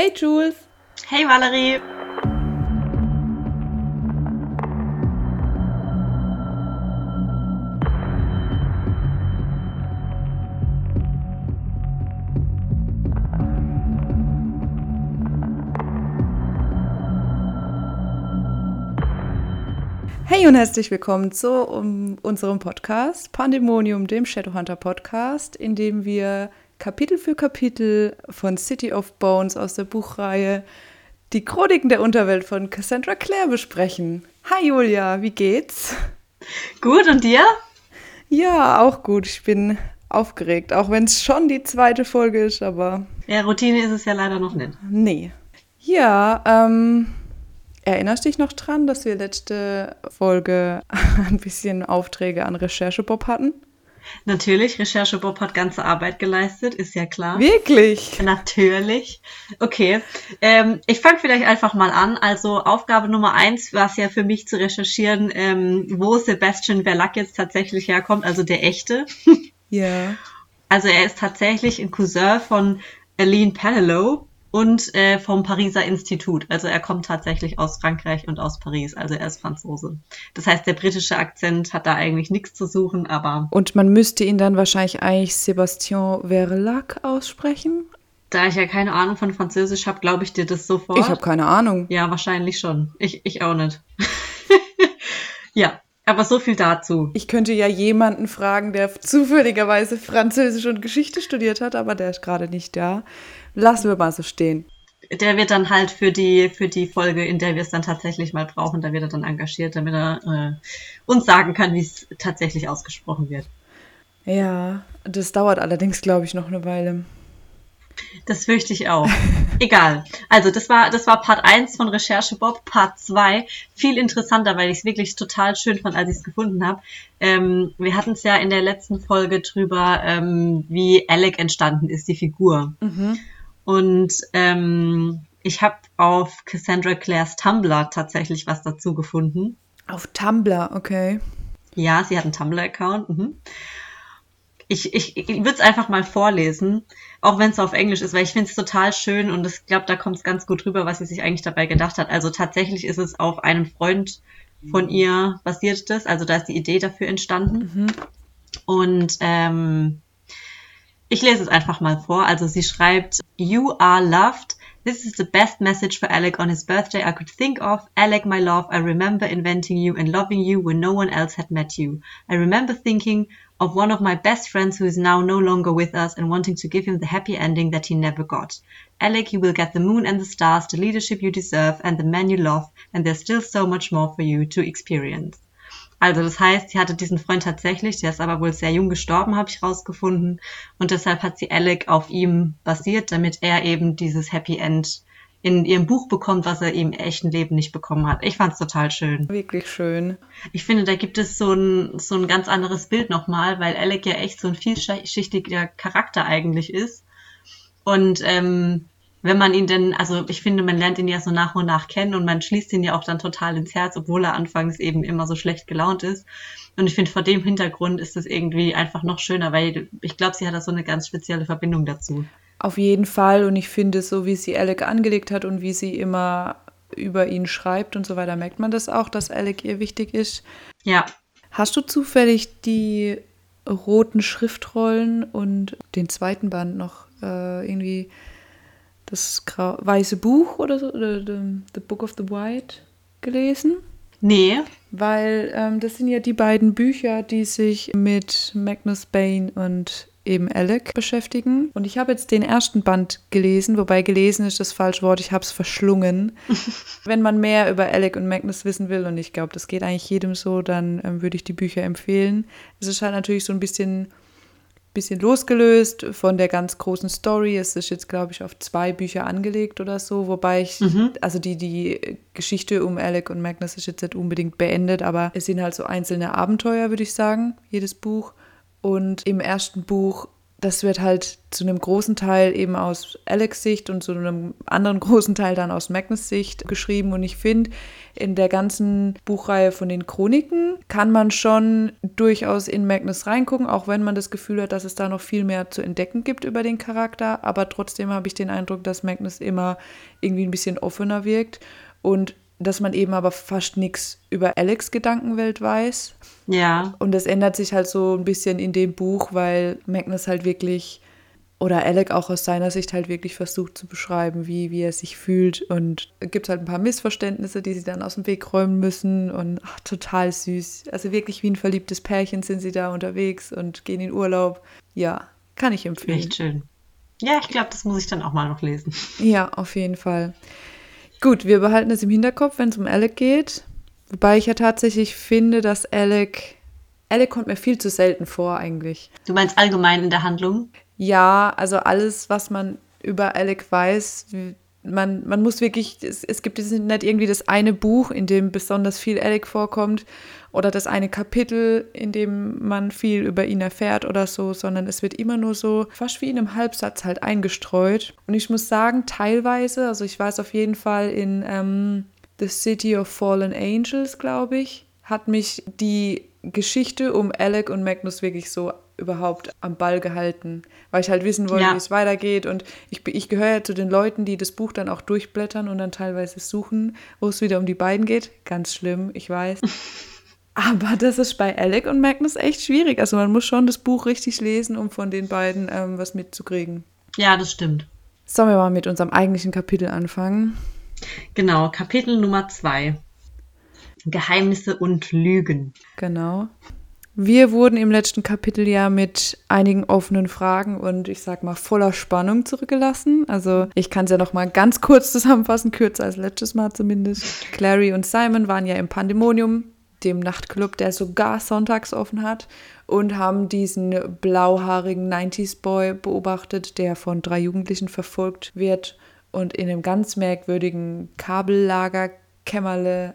Hey Jules. Hey Valerie. Hey und herzlich willkommen zu um, unserem Podcast Pandemonium, dem Shadowhunter Podcast, in dem wir Kapitel für Kapitel von City of Bones aus der Buchreihe Die Chroniken der Unterwelt von Cassandra Clare besprechen. Hi Julia, wie geht's? Gut und dir? Ja, auch gut. Ich bin aufgeregt, auch wenn es schon die zweite Folge ist, aber. Ja, Routine ist es ja leider noch nicht. Nee. Ja, ähm, erinnerst dich noch dran, dass wir letzte Folge ein bisschen Aufträge an Recherchebob hatten? Natürlich, Recherche Bob hat ganze Arbeit geleistet, ist ja klar. Wirklich? Natürlich. Okay. Ähm, ich fange vielleicht einfach mal an. Also Aufgabe Nummer eins war es ja für mich zu recherchieren, ähm, wo Sebastian Verlac jetzt tatsächlich herkommt, also der echte. Ja. Also er ist tatsächlich ein Cousin von Aline Panelow, und äh, vom Pariser Institut. Also er kommt tatsächlich aus Frankreich und aus Paris. Also er ist Franzose. Das heißt, der britische Akzent hat da eigentlich nichts zu suchen, aber. Und man müsste ihn dann wahrscheinlich eigentlich Sébastien Verlac aussprechen. Da ich ja keine Ahnung von Französisch habe, glaube ich dir das sofort. Ich habe keine Ahnung. Ja, wahrscheinlich schon. Ich, ich auch nicht. ja, aber so viel dazu. Ich könnte ja jemanden fragen, der zufälligerweise Französisch und Geschichte studiert hat, aber der ist gerade nicht da. Lassen wir mal so stehen. Der wird dann halt für die, für die Folge, in der wir es dann tatsächlich mal brauchen, da wird er dann engagiert, damit er äh, uns sagen kann, wie es tatsächlich ausgesprochen wird. Ja, das dauert allerdings, glaube ich, noch eine Weile. Das fürchte ich auch. Egal. Also, das war, das war Part 1 von Recherche Bob. Part 2, viel interessanter, weil ich es wirklich total schön fand, als ich es gefunden habe. Ähm, wir hatten es ja in der letzten Folge drüber, ähm, wie Alec entstanden ist, die Figur. Mhm. Und ähm, ich habe auf Cassandra Clares Tumblr tatsächlich was dazu gefunden. Auf Tumblr, okay. Ja, sie hat einen Tumblr-Account. Mhm. Ich, ich, ich würde es einfach mal vorlesen, auch wenn es auf Englisch ist, weil ich finde es total schön und ich glaube, da kommt es ganz gut rüber, was sie sich eigentlich dabei gedacht hat. Also tatsächlich ist es auf einem Freund von ihr basiert das, also da ist die Idee dafür entstanden. Mhm. Und ähm, ich lese es einfach mal vor. Also sie schreibt, You are loved. This is the best message for Alec on his birthday I could think of. Alec, my love, I remember inventing you and loving you when no one else had met you. I remember thinking of one of my best friends who is now no longer with us and wanting to give him the happy ending that he never got. Alec, you will get the moon and the stars, the leadership you deserve and the man you love, and there's still so much more for you to experience. Also das heißt, sie hatte diesen Freund tatsächlich, der ist aber wohl sehr jung gestorben, habe ich rausgefunden. Und deshalb hat sie Alec auf ihm basiert, damit er eben dieses Happy End in ihrem Buch bekommt, was er im echten Leben nicht bekommen hat. Ich fand es total schön. Wirklich schön. Ich finde, da gibt es so ein, so ein ganz anderes Bild nochmal, weil Alec ja echt so ein vielschichtiger Charakter eigentlich ist. Und ähm, wenn man ihn denn, also ich finde, man lernt ihn ja so nach und nach kennen und man schließt ihn ja auch dann total ins Herz, obwohl er anfangs eben immer so schlecht gelaunt ist. Und ich finde, vor dem Hintergrund ist es irgendwie einfach noch schöner, weil ich glaube, sie hat da so eine ganz spezielle Verbindung dazu. Auf jeden Fall. Und ich finde, so wie sie Alec angelegt hat und wie sie immer über ihn schreibt und so weiter, merkt man das auch, dass Alec ihr wichtig ist. Ja. Hast du zufällig die roten Schriftrollen und den zweiten Band noch äh, irgendwie das weiße Buch oder so, oder the, Book of the White gelesen? Nee. Weil ähm, das sind ja die beiden Bücher, die sich mit Magnus Bane und eben Alec beschäftigen. Und ich habe jetzt den ersten Band gelesen, wobei gelesen ist das falsche Wort, ich habe es verschlungen. Wenn man mehr über Alec und Magnus wissen will, und ich glaube, das geht eigentlich jedem so, dann ähm, würde ich die Bücher empfehlen. Es ist halt natürlich so ein bisschen bisschen losgelöst von der ganz großen Story. Es ist jetzt, glaube ich, auf zwei Bücher angelegt oder so, wobei ich, mhm. also die, die Geschichte um Alec und Magnus ist jetzt nicht unbedingt beendet, aber es sind halt so einzelne Abenteuer, würde ich sagen, jedes Buch. Und im ersten Buch das wird halt zu einem großen Teil eben aus Alex Sicht und zu einem anderen großen Teil dann aus Magnus Sicht geschrieben. Und ich finde, in der ganzen Buchreihe von den Chroniken kann man schon durchaus in Magnus reingucken, auch wenn man das Gefühl hat, dass es da noch viel mehr zu entdecken gibt über den Charakter. Aber trotzdem habe ich den Eindruck, dass Magnus immer irgendwie ein bisschen offener wirkt und dass man eben aber fast nichts über Alex Gedankenwelt weiß. Ja. Und das ändert sich halt so ein bisschen in dem Buch, weil Magnus halt wirklich oder Alec auch aus seiner Sicht halt wirklich versucht zu beschreiben, wie, wie er sich fühlt. Und es gibt halt ein paar Missverständnisse, die sie dann aus dem Weg räumen müssen. Und ach, total süß. Also wirklich wie ein verliebtes Pärchen sind sie da unterwegs und gehen in Urlaub. Ja, kann ich empfehlen. Echt schön. Ja, ich glaube, das muss ich dann auch mal noch lesen. Ja, auf jeden Fall. Gut, wir behalten es im Hinterkopf, wenn es um Alec geht. Wobei ich ja tatsächlich finde, dass Alec. Alec kommt mir viel zu selten vor, eigentlich. Du meinst allgemein in der Handlung? Ja, also alles, was man über Alec weiß, man, man muss wirklich, es, es gibt nicht irgendwie das eine Buch, in dem besonders viel Alec vorkommt oder das eine Kapitel, in dem man viel über ihn erfährt oder so, sondern es wird immer nur so fast wie in einem Halbsatz halt eingestreut. Und ich muss sagen, teilweise, also ich weiß auf jeden Fall in ähm, The City of Fallen Angels, glaube ich, hat mich die Geschichte um Alec und Magnus wirklich so überhaupt am Ball gehalten, weil ich halt wissen wollte, ja. wie es weitergeht. Und ich, ich gehöre ja zu den Leuten, die das Buch dann auch durchblättern und dann teilweise suchen, wo es wieder um die beiden geht. Ganz schlimm, ich weiß. Aber das ist bei Alec und Magnus echt schwierig. Also man muss schon das Buch richtig lesen, um von den beiden ähm, was mitzukriegen. Ja, das stimmt. Sollen wir mal mit unserem eigentlichen Kapitel anfangen? Genau, Kapitel Nummer zwei. Geheimnisse und Lügen. Genau. Wir wurden im letzten Kapitel ja mit einigen offenen Fragen und ich sag mal voller Spannung zurückgelassen. Also ich kann es ja noch mal ganz kurz zusammenfassen, kürzer als letztes Mal zumindest. Clary und Simon waren ja im Pandemonium, dem Nachtclub, der sogar sonntags offen hat und haben diesen blauhaarigen 90s Boy beobachtet, der von drei Jugendlichen verfolgt wird und in einem ganz merkwürdigen Kabellagerkämmerle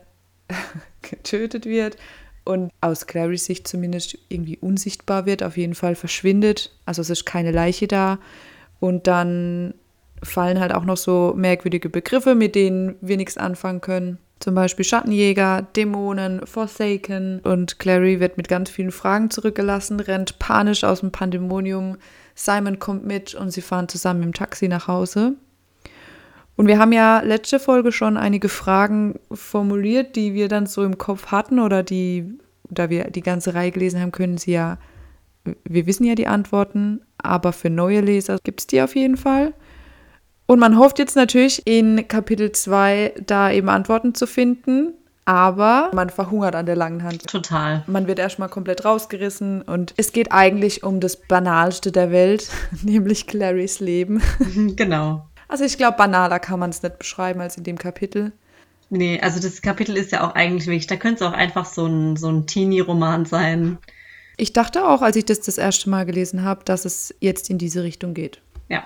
getötet wird und aus Clarys Sicht zumindest irgendwie unsichtbar wird, auf jeden Fall verschwindet. Also es ist keine Leiche da. Und dann fallen halt auch noch so merkwürdige Begriffe, mit denen wir nichts anfangen können. Zum Beispiel Schattenjäger, Dämonen, Forsaken. Und Clary wird mit ganz vielen Fragen zurückgelassen, rennt panisch aus dem Pandemonium. Simon kommt mit und sie fahren zusammen im Taxi nach Hause. Und wir haben ja letzte Folge schon einige Fragen formuliert, die wir dann so im Kopf hatten oder die, da wir die ganze Reihe gelesen haben, können sie ja, wir wissen ja die Antworten, aber für neue Leser gibt es die auf jeden Fall. Und man hofft jetzt natürlich in Kapitel 2 da eben Antworten zu finden, aber man verhungert an der langen Hand. Total. Man wird erstmal komplett rausgerissen und es geht eigentlich um das Banalste der Welt, nämlich Clarys Leben. Genau. Also ich glaube, banaler kann man es nicht beschreiben als in dem Kapitel. Nee, also das Kapitel ist ja auch eigentlich wirklich, da könnte es auch einfach so ein, so ein Teenie-Roman sein. Ich dachte auch, als ich das das erste Mal gelesen habe, dass es jetzt in diese Richtung geht. Ja.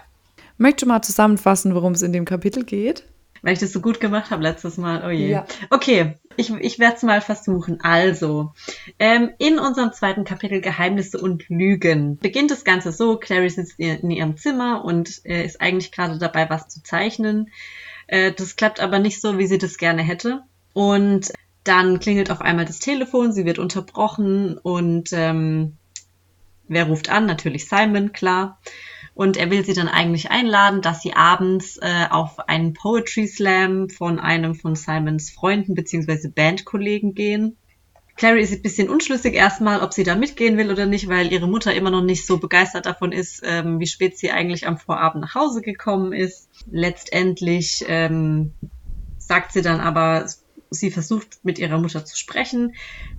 Möchtest du mal zusammenfassen, worum es in dem Kapitel geht? Weil ich das so gut gemacht habe letztes Mal. Oh je. Ja. Okay, ich, ich werde es mal versuchen. Also, ähm, in unserem zweiten Kapitel Geheimnisse und Lügen beginnt das Ganze so, Clary sitzt in ihrem Zimmer und äh, ist eigentlich gerade dabei, was zu zeichnen. Äh, das klappt aber nicht so, wie sie das gerne hätte. Und dann klingelt auf einmal das Telefon, sie wird unterbrochen und ähm, wer ruft an? Natürlich Simon, klar. Und er will sie dann eigentlich einladen, dass sie abends äh, auf einen Poetry Slam von einem von Simons Freunden bzw. Bandkollegen gehen. Clary ist ein bisschen unschlüssig erstmal, ob sie da mitgehen will oder nicht, weil ihre Mutter immer noch nicht so begeistert davon ist, ähm, wie spät sie eigentlich am Vorabend nach Hause gekommen ist. Letztendlich ähm, sagt sie dann aber, sie versucht mit ihrer Mutter zu sprechen.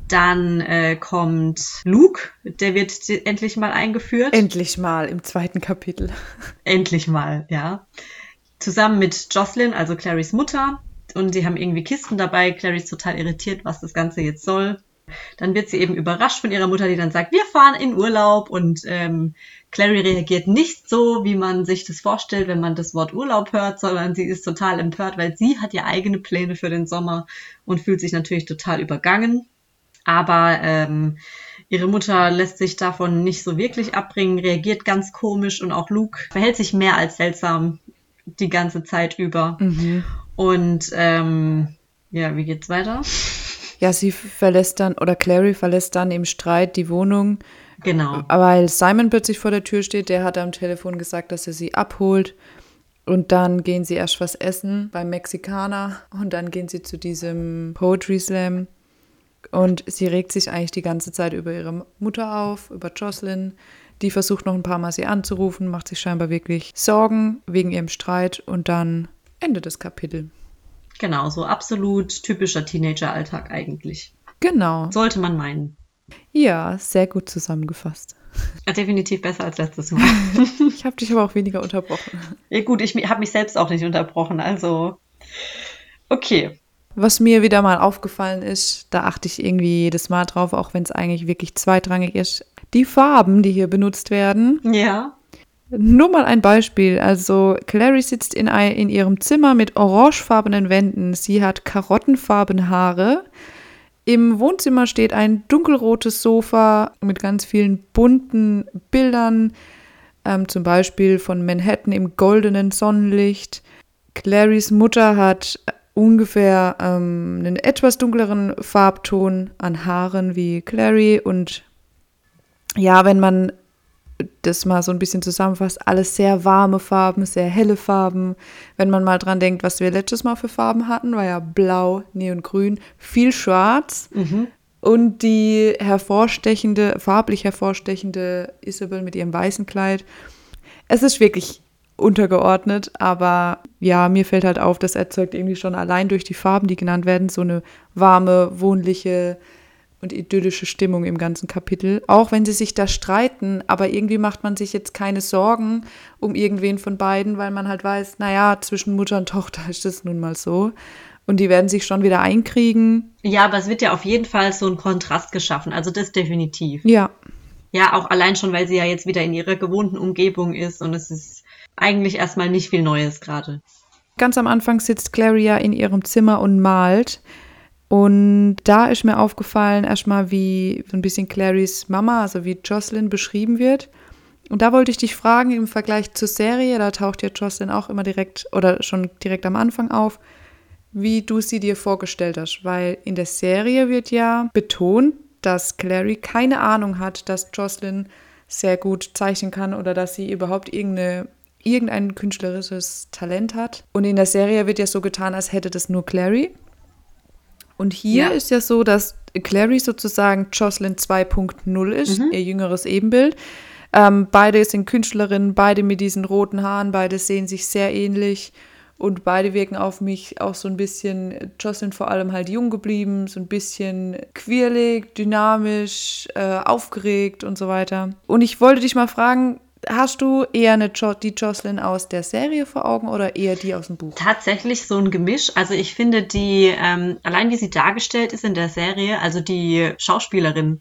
Dann äh, kommt Luke, der wird endlich mal eingeführt. Endlich mal im zweiten Kapitel. Endlich mal, ja. Zusammen mit Jocelyn, also Clarys Mutter. Und sie haben irgendwie Kisten dabei. Clary ist total irritiert, was das Ganze jetzt soll. Dann wird sie eben überrascht von ihrer Mutter, die dann sagt, wir fahren in Urlaub. Und ähm, Clary reagiert nicht so, wie man sich das vorstellt, wenn man das Wort Urlaub hört, sondern sie ist total empört, weil sie hat ja eigene Pläne für den Sommer und fühlt sich natürlich total übergangen. Aber ähm, Ihre Mutter lässt sich davon nicht so wirklich abbringen, reagiert ganz komisch und auch Luke verhält sich mehr als seltsam die ganze Zeit über. Mhm. Und ähm, ja, wie geht's weiter? Ja, sie verlässt dann, oder Clary verlässt dann im Streit die Wohnung, Genau. weil Simon plötzlich vor der Tür steht. Der hat am Telefon gesagt, dass er sie abholt. Und dann gehen sie erst was essen beim Mexikaner und dann gehen sie zu diesem Poetry Slam. Und sie regt sich eigentlich die ganze Zeit über ihre Mutter auf, über Jocelyn. Die versucht noch ein paar Mal sie anzurufen, macht sich scheinbar wirklich Sorgen wegen ihrem Streit und dann endet das Kapitel. Genau, so absolut typischer Teenager-Alltag eigentlich. Genau. Sollte man meinen. Ja, sehr gut zusammengefasst. Ja, definitiv besser als letztes Mal. Ich habe dich aber auch weniger unterbrochen. ja, gut, ich habe mich selbst auch nicht unterbrochen, also. Okay. Was mir wieder mal aufgefallen ist, da achte ich irgendwie jedes Mal drauf, auch wenn es eigentlich wirklich zweitrangig ist. Die Farben, die hier benutzt werden. Ja. Nur mal ein Beispiel. Also Clary sitzt in, ein, in ihrem Zimmer mit orangefarbenen Wänden. Sie hat karottenfarbene Haare. Im Wohnzimmer steht ein dunkelrotes Sofa mit ganz vielen bunten Bildern, ähm, zum Beispiel von Manhattan im goldenen Sonnenlicht. Clarys Mutter hat ungefähr ähm, einen etwas dunkleren Farbton an Haaren wie Clary und ja, wenn man das mal so ein bisschen zusammenfasst, alles sehr warme Farben, sehr helle Farben. Wenn man mal dran denkt, was wir letztes Mal für Farben hatten, war ja blau, neongrün, viel schwarz Mhm. und die hervorstechende, farblich hervorstechende Isabel mit ihrem weißen Kleid. Es ist wirklich untergeordnet, aber ja, mir fällt halt auf, das erzeugt irgendwie schon allein durch die Farben, die genannt werden, so eine warme, wohnliche und idyllische Stimmung im ganzen Kapitel. Auch wenn sie sich da streiten, aber irgendwie macht man sich jetzt keine Sorgen um irgendwen von beiden, weil man halt weiß, naja, zwischen Mutter und Tochter ist das nun mal so. Und die werden sich schon wieder einkriegen. Ja, aber es wird ja auf jeden Fall so ein Kontrast geschaffen, also das definitiv. Ja, Ja, auch allein schon, weil sie ja jetzt wieder in ihrer gewohnten Umgebung ist und es ist eigentlich erstmal nicht viel Neues gerade. Ganz am Anfang sitzt Clary ja in ihrem Zimmer und malt. Und da ist mir aufgefallen, erstmal, wie so ein bisschen Clarys Mama, also wie Jocelyn beschrieben wird. Und da wollte ich dich fragen, im Vergleich zur Serie, da taucht ja Jocelyn auch immer direkt oder schon direkt am Anfang auf, wie du sie dir vorgestellt hast. Weil in der Serie wird ja betont, dass Clary keine Ahnung hat, dass Jocelyn sehr gut zeichnen kann oder dass sie überhaupt irgendeine, irgendein künstlerisches Talent hat. Und in der Serie wird ja so getan, als hätte das nur Clary. Und hier Ja. ist ja so, dass Clary sozusagen Jocelyn 2.0 ist, Mhm. ihr jüngeres Ebenbild. Ähm, beide sind Künstlerinnen, beide mit diesen roten Haaren, beide sehen sich sehr ähnlich und beide wirken auf mich auch so ein bisschen, Jocelyn vor allem halt jung geblieben, so ein bisschen quirlig, dynamisch, äh, aufgeregt und so weiter. Und ich wollte dich mal fragen, hast du eher eine jo die Jocelyn aus der Serie vor Augen oder eher die aus dem Buch? Tatsächlich so ein Gemisch. Also ich finde die, ähm, allein wie sie dargestellt ist in der Serie, also die Schauspielerin,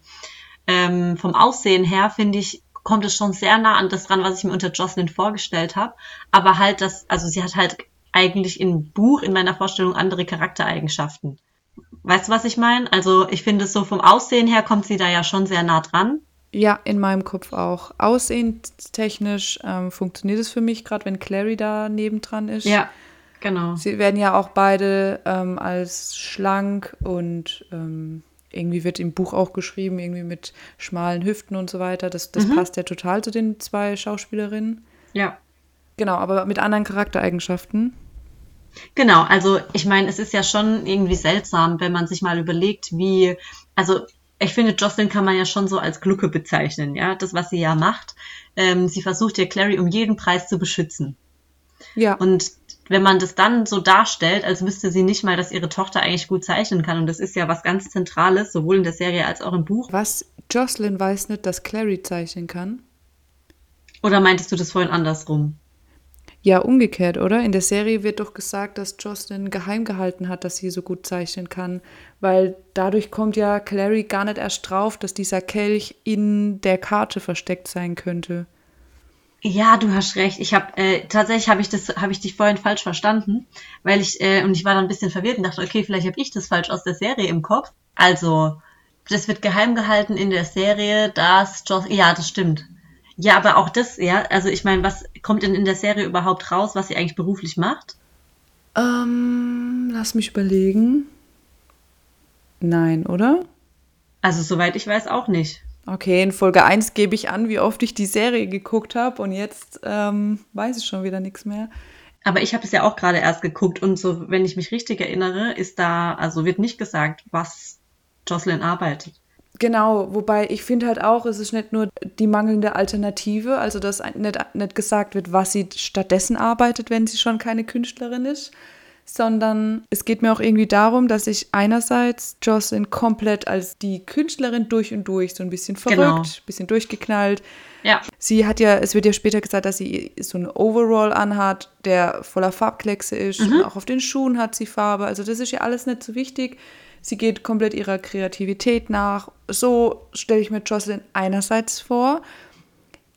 ähm, vom Aussehen her, finde ich, kommt es schon sehr nah an das dran, was ich mir unter Jocelyn vorgestellt habe. Aber halt das, also sie hat halt eigentlich im Buch, in meiner Vorstellung, andere Charaktereigenschaften. Weißt du, was ich meine? Also ich finde so vom Aussehen her kommt sie da ja schon sehr nah dran. Ja, in meinem Kopf auch. Aussehenstechnisch ähm, funktioniert es für mich, gerade wenn Clary da nebendran ist. genau. Sie werden ja auch beide ähm, als schlank und ähm, irgendwie wird im Buch auch geschrieben, irgendwie mit schmalen Hüften und so weiter. Das, das Mhm. passt ja total zu den zwei Schauspielerinnen. Ja. Genau, aber mit anderen Charaktereigenschaften. Genau, also ich meine, es ist ja schon irgendwie seltsam, wenn man sich mal überlegt, wie, also ich finde, Jocelyn kann man ja schon so als Glucke bezeichnen, ja, das, was sie ja macht. Ähm, sie versucht ja Clary um jeden Preis zu beschützen. Ja, Und wenn man das dann so darstellt, als wüsste sie nicht mal, dass ihre Tochter eigentlich gut zeichnen kann, und das ist ja was ganz Zentrales, sowohl in der Serie als auch im Buch. was Jocelyn weiß nicht, dass Clary zeichnen kann. Oder meintest du das vorhin andersrum? Ja, umgekehrt, oder? In der Serie wird doch gesagt, dass Jocelyn geheim gehalten hat, dass sie so gut zeichnen kann, weil dadurch kommt ja Clary gar nicht erst drauf, dass dieser Kelch in der Karte versteckt sein könnte. Ja, du hast recht. Ich habe äh, tatsächlich habe ich das habe ich dich vorhin falsch verstanden, weil ich äh, und ich war dann ein bisschen verwirrt und dachte, okay, vielleicht habe ich das falsch aus der Serie im Kopf. Also das wird geheim gehalten in der Serie, dass Joss, ja, das stimmt. Ja, aber auch das, ja, also ich meine, was kommt denn in der Serie überhaupt raus, was sie eigentlich beruflich macht? Ähm, lass mich überlegen. Nein, oder? Also soweit ich weiß auch nicht. Okay, in Folge 1 gebe ich an, wie oft ich die Serie geguckt habe und jetzt ähm, weiß ich schon wieder nichts mehr. Aber ich habe es ja auch gerade erst geguckt und so, wenn ich mich richtig erinnere, ist da, also wird nicht gesagt, was Jocelyn arbeitet. Genau, wobei ich finde halt auch, es ist nicht nur die mangelnde Alternative, also dass nicht, nicht gesagt wird, was sie stattdessen arbeitet, wenn sie schon keine Künstlerin ist, sondern es geht mir auch irgendwie darum, dass ich einerseits Jocelyn komplett als die Künstlerin durch und durch, so ein bisschen verrückt, genau. bisschen durchgeknallt. Ja. Sie hat ja, es wird ja später gesagt, dass sie so einen Overall anhat, der voller Farbkleckse ist. Mhm. Auch auf den Schuhen hat sie Farbe. Also das ist ja alles nicht so wichtig. Sie geht komplett ihrer Kreativität nach. So stelle ich mir Jocelyn einerseits vor.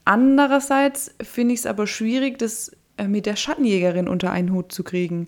Andererseits finde ich es aber schwierig, das äh, mit der Schattenjägerin unter einen Hut zu kriegen.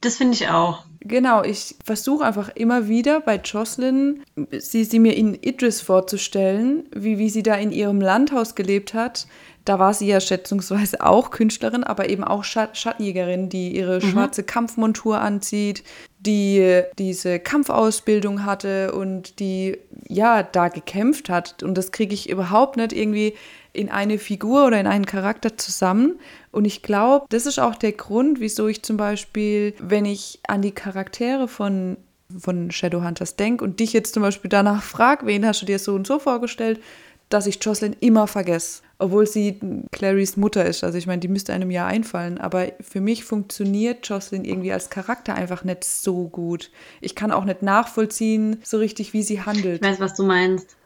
Das finde ich auch. Genau, ich versuche einfach immer wieder bei Jocelyn, sie, sie mir in Idris vorzustellen, wie, wie sie da in ihrem Landhaus gelebt hat. Da war sie ja schätzungsweise auch Künstlerin, aber eben auch Schattenjägerin, die ihre mhm. schwarze Kampfmontur anzieht, die diese Kampfausbildung hatte und die ja da gekämpft hat. Und das kriege ich überhaupt nicht irgendwie in eine Figur oder in einen Charakter zusammen. Und ich glaube, das ist auch der Grund, wieso ich zum Beispiel, wenn ich an die Charaktere von, von Shadowhunters denke und dich jetzt zum Beispiel danach frage, wen hast du dir so und so vorgestellt, dass ich Jocelyn immer vergesse, obwohl sie Clarys Mutter ist. Also ich meine, die müsste einem ja einfallen, aber für mich funktioniert Jocelyn irgendwie als Charakter einfach nicht so gut. Ich kann auch nicht nachvollziehen, so richtig, wie sie handelt. Ich weiß, was du meinst.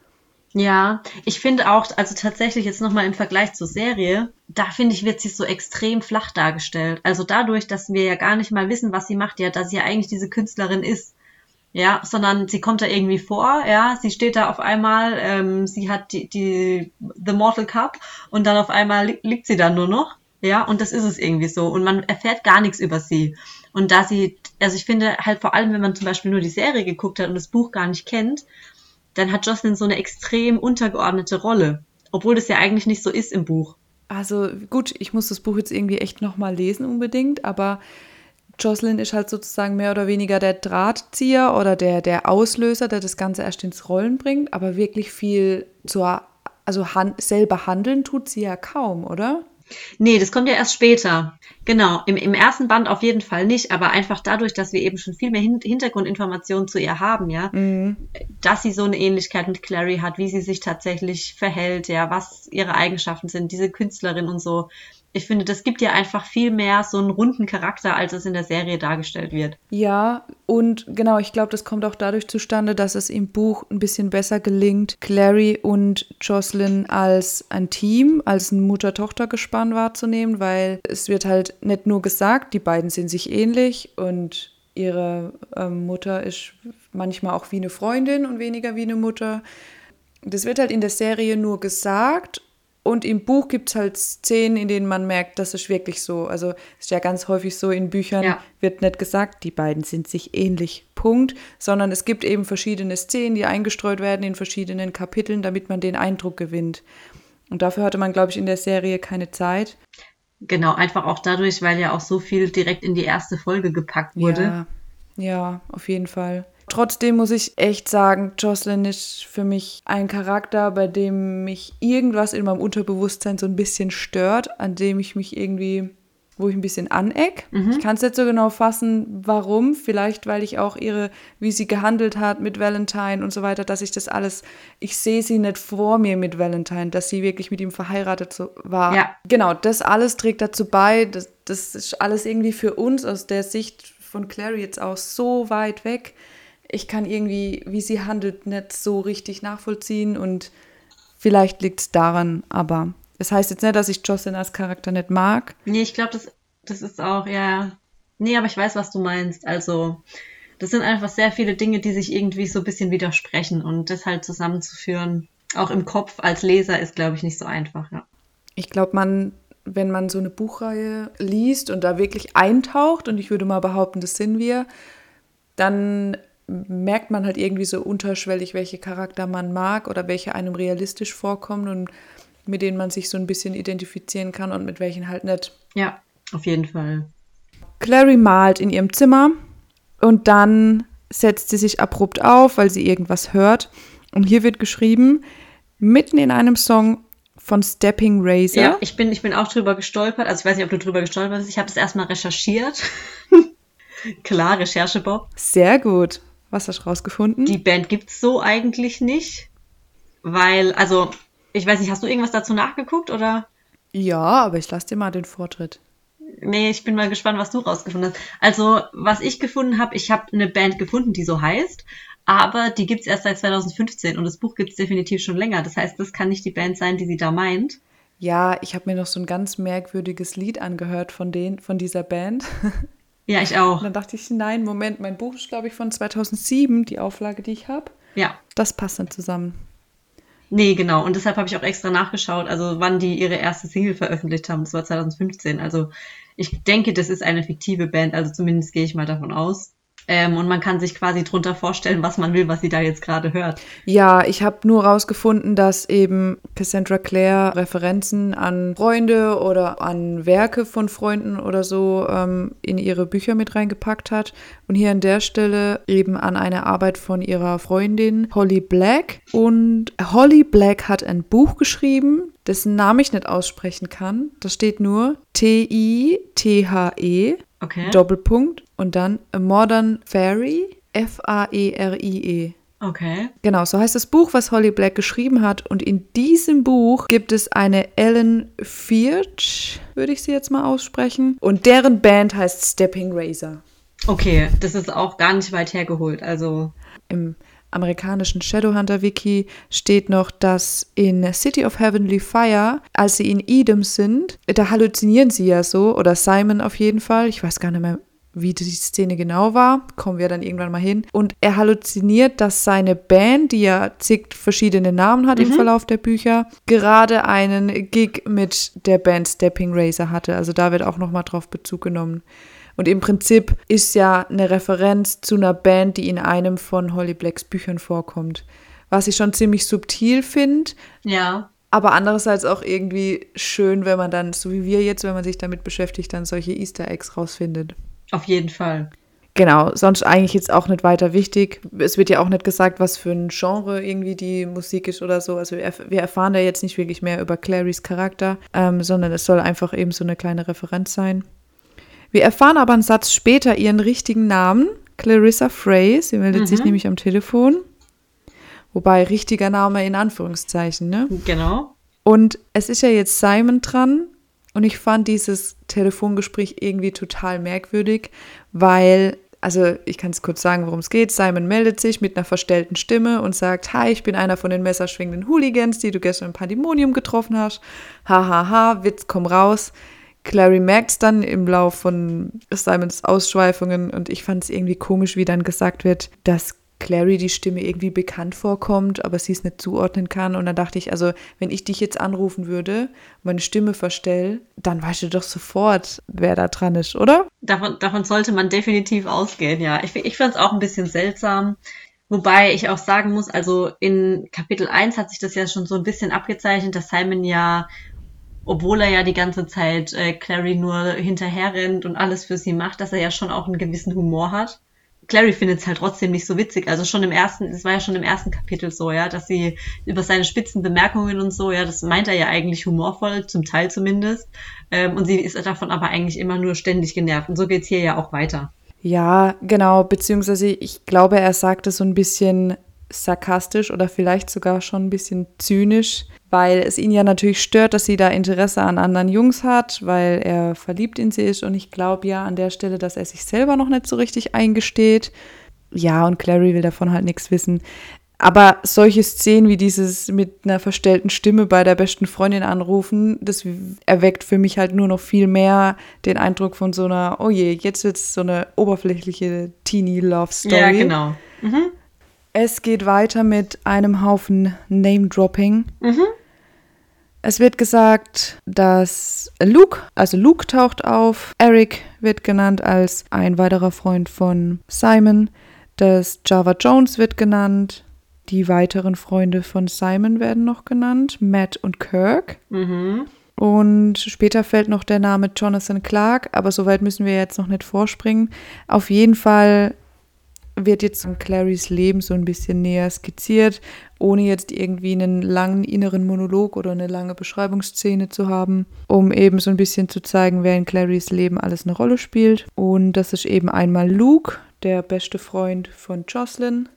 Ja, ich finde auch, also tatsächlich jetzt nochmal im Vergleich zur Serie, da finde ich, wird sie so extrem flach dargestellt. Also dadurch, dass wir ja gar nicht mal wissen, was sie macht, ja, dass sie ja eigentlich diese Künstlerin ist. Ja, sondern sie kommt da irgendwie vor, ja, sie steht da auf einmal, ähm, sie hat die, die The Mortal Cup und dann auf einmal li liegt sie da nur noch, ja, und das ist es irgendwie so. Und man erfährt gar nichts über sie. Und da sie, also ich finde halt vor allem, wenn man zum Beispiel nur die Serie geguckt hat und das Buch gar nicht kennt, dann hat Jocelyn so eine extrem untergeordnete Rolle, obwohl das ja eigentlich nicht so ist im Buch. Also gut, ich muss das Buch jetzt irgendwie echt nochmal lesen unbedingt, aber Jocelyn ist halt sozusagen mehr oder weniger der Drahtzieher oder der, der Auslöser, der das Ganze erst ins Rollen bringt, aber wirklich viel zur, also han selber handeln tut sie ja kaum, oder? Nee, das kommt ja erst später. Genau, im, im ersten Band auf jeden Fall nicht, aber einfach dadurch, dass wir eben schon viel mehr Hin Hintergrundinformationen zu ihr haben, ja, mhm. dass sie so eine Ähnlichkeit mit Clary hat, wie sie sich tatsächlich verhält, ja, was ihre Eigenschaften sind, diese Künstlerin und so, ich finde, das gibt ja einfach viel mehr so einen runden Charakter, als es in der Serie dargestellt wird. Ja, und genau, ich glaube, das kommt auch dadurch zustande, dass es im Buch ein bisschen besser gelingt, Clary und Jocelyn als ein Team, als ein Mutter-Tochter-Gespann wahrzunehmen, weil es wird halt nicht nur gesagt, die beiden sind sich ähnlich und ihre ähm, Mutter ist manchmal auch wie eine Freundin und weniger wie eine Mutter. Das wird halt in der Serie nur gesagt und im Buch gibt es halt Szenen, in denen man merkt, das ist wirklich so. Also es ist ja ganz häufig so, in Büchern ja. wird nicht gesagt, die beiden sind sich ähnlich, Punkt, sondern es gibt eben verschiedene Szenen, die eingestreut werden in verschiedenen Kapiteln, damit man den Eindruck gewinnt. Und dafür hatte man, glaube ich, in der Serie keine Zeit. Genau, einfach auch dadurch, weil ja auch so viel direkt in die erste Folge gepackt wurde. Ja, ja auf jeden Fall. Trotzdem muss ich echt sagen, Jocelyn ist für mich ein Charakter, bei dem mich irgendwas in meinem Unterbewusstsein so ein bisschen stört, an dem ich mich irgendwie, wo ich ein bisschen aneck. Mhm. Ich kann es nicht so genau fassen, warum. Vielleicht, weil ich auch ihre, wie sie gehandelt hat mit Valentine und so weiter, dass ich das alles, ich sehe sie nicht vor mir mit Valentine, dass sie wirklich mit ihm verheiratet war. Ja. Genau, das alles trägt dazu bei, das, das ist alles irgendwie für uns aus der Sicht von Clary jetzt auch so weit weg ich kann irgendwie, wie sie handelt, nicht so richtig nachvollziehen und vielleicht liegt es daran, aber es das heißt jetzt nicht, dass ich Jocelyn als Charakter nicht mag. Nee, ich glaube, das, das ist auch, ja. Nee, aber ich weiß, was du meinst. Also, das sind einfach sehr viele Dinge, die sich irgendwie so ein bisschen widersprechen und das halt zusammenzuführen, auch im Kopf als Leser, ist, glaube ich, nicht so einfach, ja. Ich glaube, man, wenn man so eine Buchreihe liest und da wirklich eintaucht, und ich würde mal behaupten, das sind wir, dann merkt man halt irgendwie so unterschwellig, welche Charakter man mag oder welche einem realistisch vorkommen und mit denen man sich so ein bisschen identifizieren kann und mit welchen halt nicht. Ja, auf jeden Fall. Clary malt in ihrem Zimmer und dann setzt sie sich abrupt auf, weil sie irgendwas hört. Und hier wird geschrieben, mitten in einem Song von Stepping Razor. Ja, ich bin, ich bin auch drüber gestolpert. Also ich weiß nicht, ob du drüber gestolpert bist. Ich habe das erstmal recherchiert. Klar, Recherche, Bob. Sehr gut. Was hast du rausgefunden? Die Band gibt's so eigentlich nicht. Weil, also, ich weiß nicht, hast du irgendwas dazu nachgeguckt oder? Ja, aber ich lasse dir mal den Vortritt. Nee, ich bin mal gespannt, was du rausgefunden hast. Also, was ich gefunden habe, ich habe eine Band gefunden, die so heißt, aber die gibt's erst seit 2015 und das Buch gibt's definitiv schon länger. Das heißt, das kann nicht die Band sein, die sie da meint. Ja, ich habe mir noch so ein ganz merkwürdiges Lied angehört von den, von dieser Band. Ja, ich auch. Und dann dachte ich, nein, Moment, mein Buch ist, glaube ich, von 2007, die Auflage, die ich habe. Ja. Das passt dann zusammen. Nee, genau. Und deshalb habe ich auch extra nachgeschaut, also wann die ihre erste Single veröffentlicht haben. Das war 2015. Also ich denke, das ist eine fiktive Band. Also zumindest gehe ich mal davon aus. Ähm, und man kann sich quasi drunter vorstellen, was man will, was sie da jetzt gerade hört. Ja, ich habe nur rausgefunden, dass eben Cassandra Clare Referenzen an Freunde oder an Werke von Freunden oder so ähm, in ihre Bücher mit reingepackt hat. Und hier an der Stelle eben an eine Arbeit von ihrer Freundin Holly Black. Und Holly Black hat ein Buch geschrieben, dessen Namen ich nicht aussprechen kann. Da steht nur T-I-T-H-E Okay. Doppelpunkt und dann A Modern Fairy, F-A-E-R-I-E. Okay. Genau, so heißt das Buch, was Holly Black geschrieben hat. Und in diesem Buch gibt es eine Ellen Fierch, würde ich sie jetzt mal aussprechen. Und deren Band heißt Stepping Razor. Okay, das ist auch gar nicht weit hergeholt. Also. Im amerikanischen Shadowhunter-Wiki steht noch, dass in City of Heavenly Fire, als sie in Edom sind, da halluzinieren sie ja so, oder Simon auf jeden Fall, ich weiß gar nicht mehr, wie die Szene genau war, kommen wir dann irgendwann mal hin. Und er halluziniert, dass seine Band, die ja zig verschiedene Namen hat mhm. im Verlauf der Bücher, gerade einen Gig mit der Band Stepping Razor hatte. Also da wird auch nochmal drauf Bezug genommen. Und im Prinzip ist ja eine Referenz zu einer Band, die in einem von Holly Blacks Büchern vorkommt. Was ich schon ziemlich subtil finde. Ja. Aber andererseits auch irgendwie schön, wenn man dann, so wie wir jetzt, wenn man sich damit beschäftigt, dann solche Easter Eggs rausfindet. Auf jeden Fall. Genau, sonst eigentlich jetzt auch nicht weiter wichtig. Es wird ja auch nicht gesagt, was für ein Genre irgendwie die Musik ist oder so. Also wir, wir erfahren da jetzt nicht wirklich mehr über Clarys Charakter, ähm, sondern es soll einfach eben so eine kleine Referenz sein. Wir erfahren aber einen Satz später ihren richtigen Namen, Clarissa Frey. Sie meldet mhm. sich nämlich am Telefon. Wobei richtiger Name in Anführungszeichen, ne? Genau. Und es ist ja jetzt Simon dran. Und ich fand dieses Telefongespräch irgendwie total merkwürdig, weil, also ich kann es kurz sagen, worum es geht. Simon meldet sich mit einer verstellten Stimme und sagt, hi, ich bin einer von den messerschwingenden Hooligans, die du gestern im Pandemonium getroffen hast. Hahaha, ha, ha, Witz, komm raus. Clary merkt es dann im Lauf von Simons Ausschweifungen und ich fand es irgendwie komisch, wie dann gesagt wird, dass Clary die Stimme irgendwie bekannt vorkommt, aber sie es nicht zuordnen kann. Und dann dachte ich, also wenn ich dich jetzt anrufen würde, meine Stimme verstell, dann weißt du doch sofort, wer da dran ist, oder? Davon, davon sollte man definitiv ausgehen, ja. Ich, ich fand es auch ein bisschen seltsam. Wobei ich auch sagen muss, also in Kapitel 1 hat sich das ja schon so ein bisschen abgezeichnet, dass Simon ja obwohl er ja die ganze Zeit äh, Clary nur hinterher rennt und alles für sie macht, dass er ja schon auch einen gewissen Humor hat. Clary findet es halt trotzdem nicht so witzig. Also schon im ersten, es war ja schon im ersten Kapitel so, ja, dass sie über seine spitzen Bemerkungen und so, ja, das meint er ja eigentlich humorvoll, zum Teil zumindest. Ähm, und sie ist davon aber eigentlich immer nur ständig genervt. Und so geht's hier ja auch weiter. Ja, genau, beziehungsweise ich glaube, er sagte so ein bisschen sarkastisch oder vielleicht sogar schon ein bisschen zynisch, weil es ihn ja natürlich stört, dass sie da Interesse an anderen Jungs hat, weil er verliebt in sie ist und ich glaube ja an der Stelle, dass er sich selber noch nicht so richtig eingesteht. Ja, und Clary will davon halt nichts wissen. Aber solche Szenen wie dieses mit einer verstellten Stimme bei der besten Freundin anrufen, das erweckt für mich halt nur noch viel mehr den Eindruck von so einer, oh je, jetzt wird es so eine oberflächliche Teenie-Love-Story. Ja, genau. Mhm. Es geht weiter mit einem Haufen Name-Dropping. Mhm. Es wird gesagt, dass Luke, also Luke taucht auf, Eric wird genannt als ein weiterer Freund von Simon. Das Java Jones wird genannt. Die weiteren Freunde von Simon werden noch genannt. Matt und Kirk. Mhm. Und später fällt noch der Name Jonathan Clark, aber soweit müssen wir jetzt noch nicht vorspringen. Auf jeden Fall wird jetzt Clarys Leben so ein bisschen näher skizziert, ohne jetzt irgendwie einen langen inneren Monolog oder eine lange Beschreibungsszene zu haben, um eben so ein bisschen zu zeigen, wer in Clarys Leben alles eine Rolle spielt. Und das ist eben einmal Luke, der beste Freund von Jocelyn.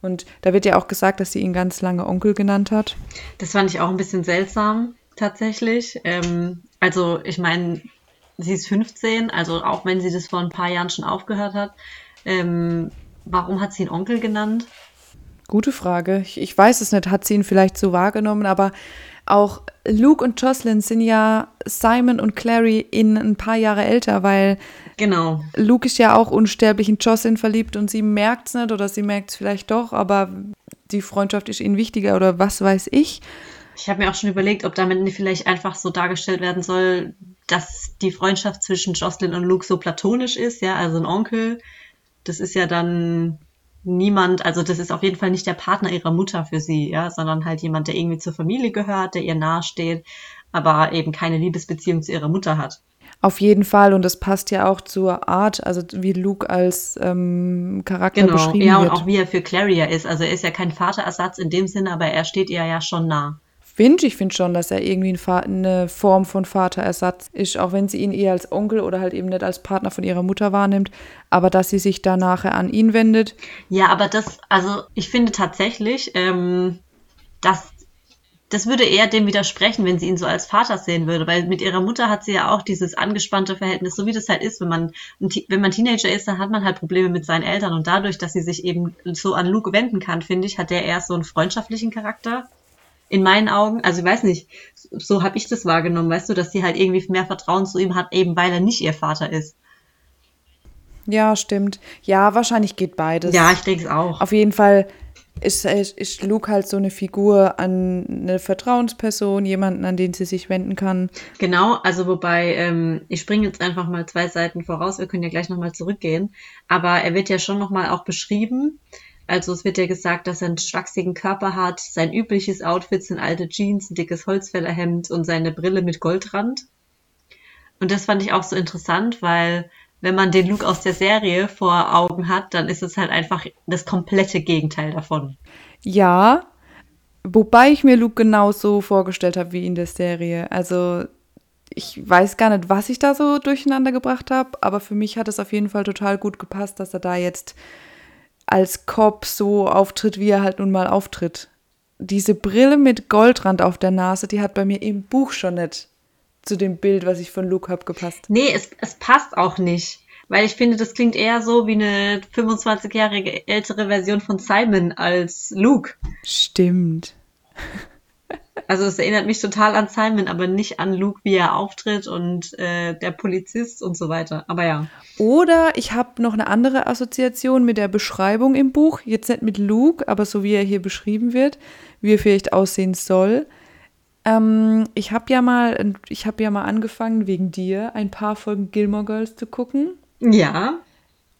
Und da wird ja auch gesagt, dass sie ihn ganz lange Onkel genannt hat. Das fand ich auch ein bisschen seltsam tatsächlich. Ähm, also ich meine, sie ist 15, also auch wenn sie das vor ein paar Jahren schon aufgehört hat. Ähm, warum hat sie ihn Onkel genannt? Gute Frage. Ich, ich weiß es nicht, hat sie ihn vielleicht so wahrgenommen, aber auch Luke und Jocelyn sind ja Simon und Clary in ein paar Jahre älter, weil genau. Luke ist ja auch unsterblich in Jocelyn verliebt und sie merkt es nicht oder sie merkt es vielleicht doch, aber die Freundschaft ist ihnen wichtiger oder was weiß ich. Ich habe mir auch schon überlegt, ob damit vielleicht einfach so dargestellt werden soll, dass die Freundschaft zwischen Jocelyn und Luke so platonisch ist, ja, also ein Onkel. Das ist ja dann niemand, also das ist auf jeden Fall nicht der Partner ihrer Mutter für sie, ja, sondern halt jemand, der irgendwie zur Familie gehört, der ihr nahesteht, aber eben keine Liebesbeziehung zu ihrer Mutter hat. Auf jeden Fall und das passt ja auch zur Art, also wie Luke als ähm, Charakter genau, beschrieben ja, wird. Ja, und auch wie er für Clary ist. Also er ist ja kein Vaterersatz in dem Sinne, aber er steht ihr ja schon nah finde. Ich finde schon, dass er irgendwie eine Form von Vaterersatz ist, auch wenn sie ihn eher als Onkel oder halt eben nicht als Partner von ihrer Mutter wahrnimmt, aber dass sie sich da nachher an ihn wendet. Ja, aber das, also ich finde tatsächlich, ähm, dass das würde eher dem widersprechen, wenn sie ihn so als Vater sehen würde, weil mit ihrer Mutter hat sie ja auch dieses angespannte Verhältnis, so wie das halt ist, wenn man, wenn man Teenager ist, dann hat man halt Probleme mit seinen Eltern und dadurch, dass sie sich eben so an Luke wenden kann, finde ich, hat der eher so einen freundschaftlichen Charakter in meinen Augen, also ich weiß nicht, so habe ich das wahrgenommen, weißt du, dass sie halt irgendwie mehr Vertrauen zu ihm hat, eben weil er nicht ihr Vater ist. Ja, stimmt. Ja, wahrscheinlich geht beides. Ja, ich denke es auch. Auf jeden Fall ist, ist Luke halt so eine Figur an eine Vertrauensperson, jemanden, an den sie sich wenden kann. Genau, also wobei, ähm, ich springe jetzt einfach mal zwei Seiten voraus, wir können ja gleich nochmal zurückgehen, aber er wird ja schon nochmal auch beschrieben, also es wird ja gesagt, dass er einen schwachsigen Körper hat. Sein übliches Outfit sind alte Jeans, ein dickes Holzfällerhemd und seine Brille mit Goldrand. Und das fand ich auch so interessant, weil wenn man den Look aus der Serie vor Augen hat, dann ist es halt einfach das komplette Gegenteil davon. Ja, wobei ich mir Luke genauso vorgestellt habe wie in der Serie. Also ich weiß gar nicht, was ich da so durcheinander gebracht habe, aber für mich hat es auf jeden Fall total gut gepasst, dass er da jetzt als Cop so auftritt, wie er halt nun mal auftritt. Diese Brille mit Goldrand auf der Nase, die hat bei mir im Buch schon nicht zu dem Bild, was ich von Luke habe, gepasst. Nee, es, es passt auch nicht. Weil ich finde, das klingt eher so wie eine 25-jährige ältere Version von Simon als Luke. Stimmt. Also es erinnert mich total an Simon, aber nicht an Luke, wie er auftritt und äh, der Polizist und so weiter. Aber ja. Oder ich habe noch eine andere Assoziation mit der Beschreibung im Buch. Jetzt nicht mit Luke, aber so wie er hier beschrieben wird, wie er vielleicht aussehen soll. Ähm, ich habe ja mal, ich habe ja mal angefangen wegen dir ein paar Folgen Gilmore Girls zu gucken. Ja.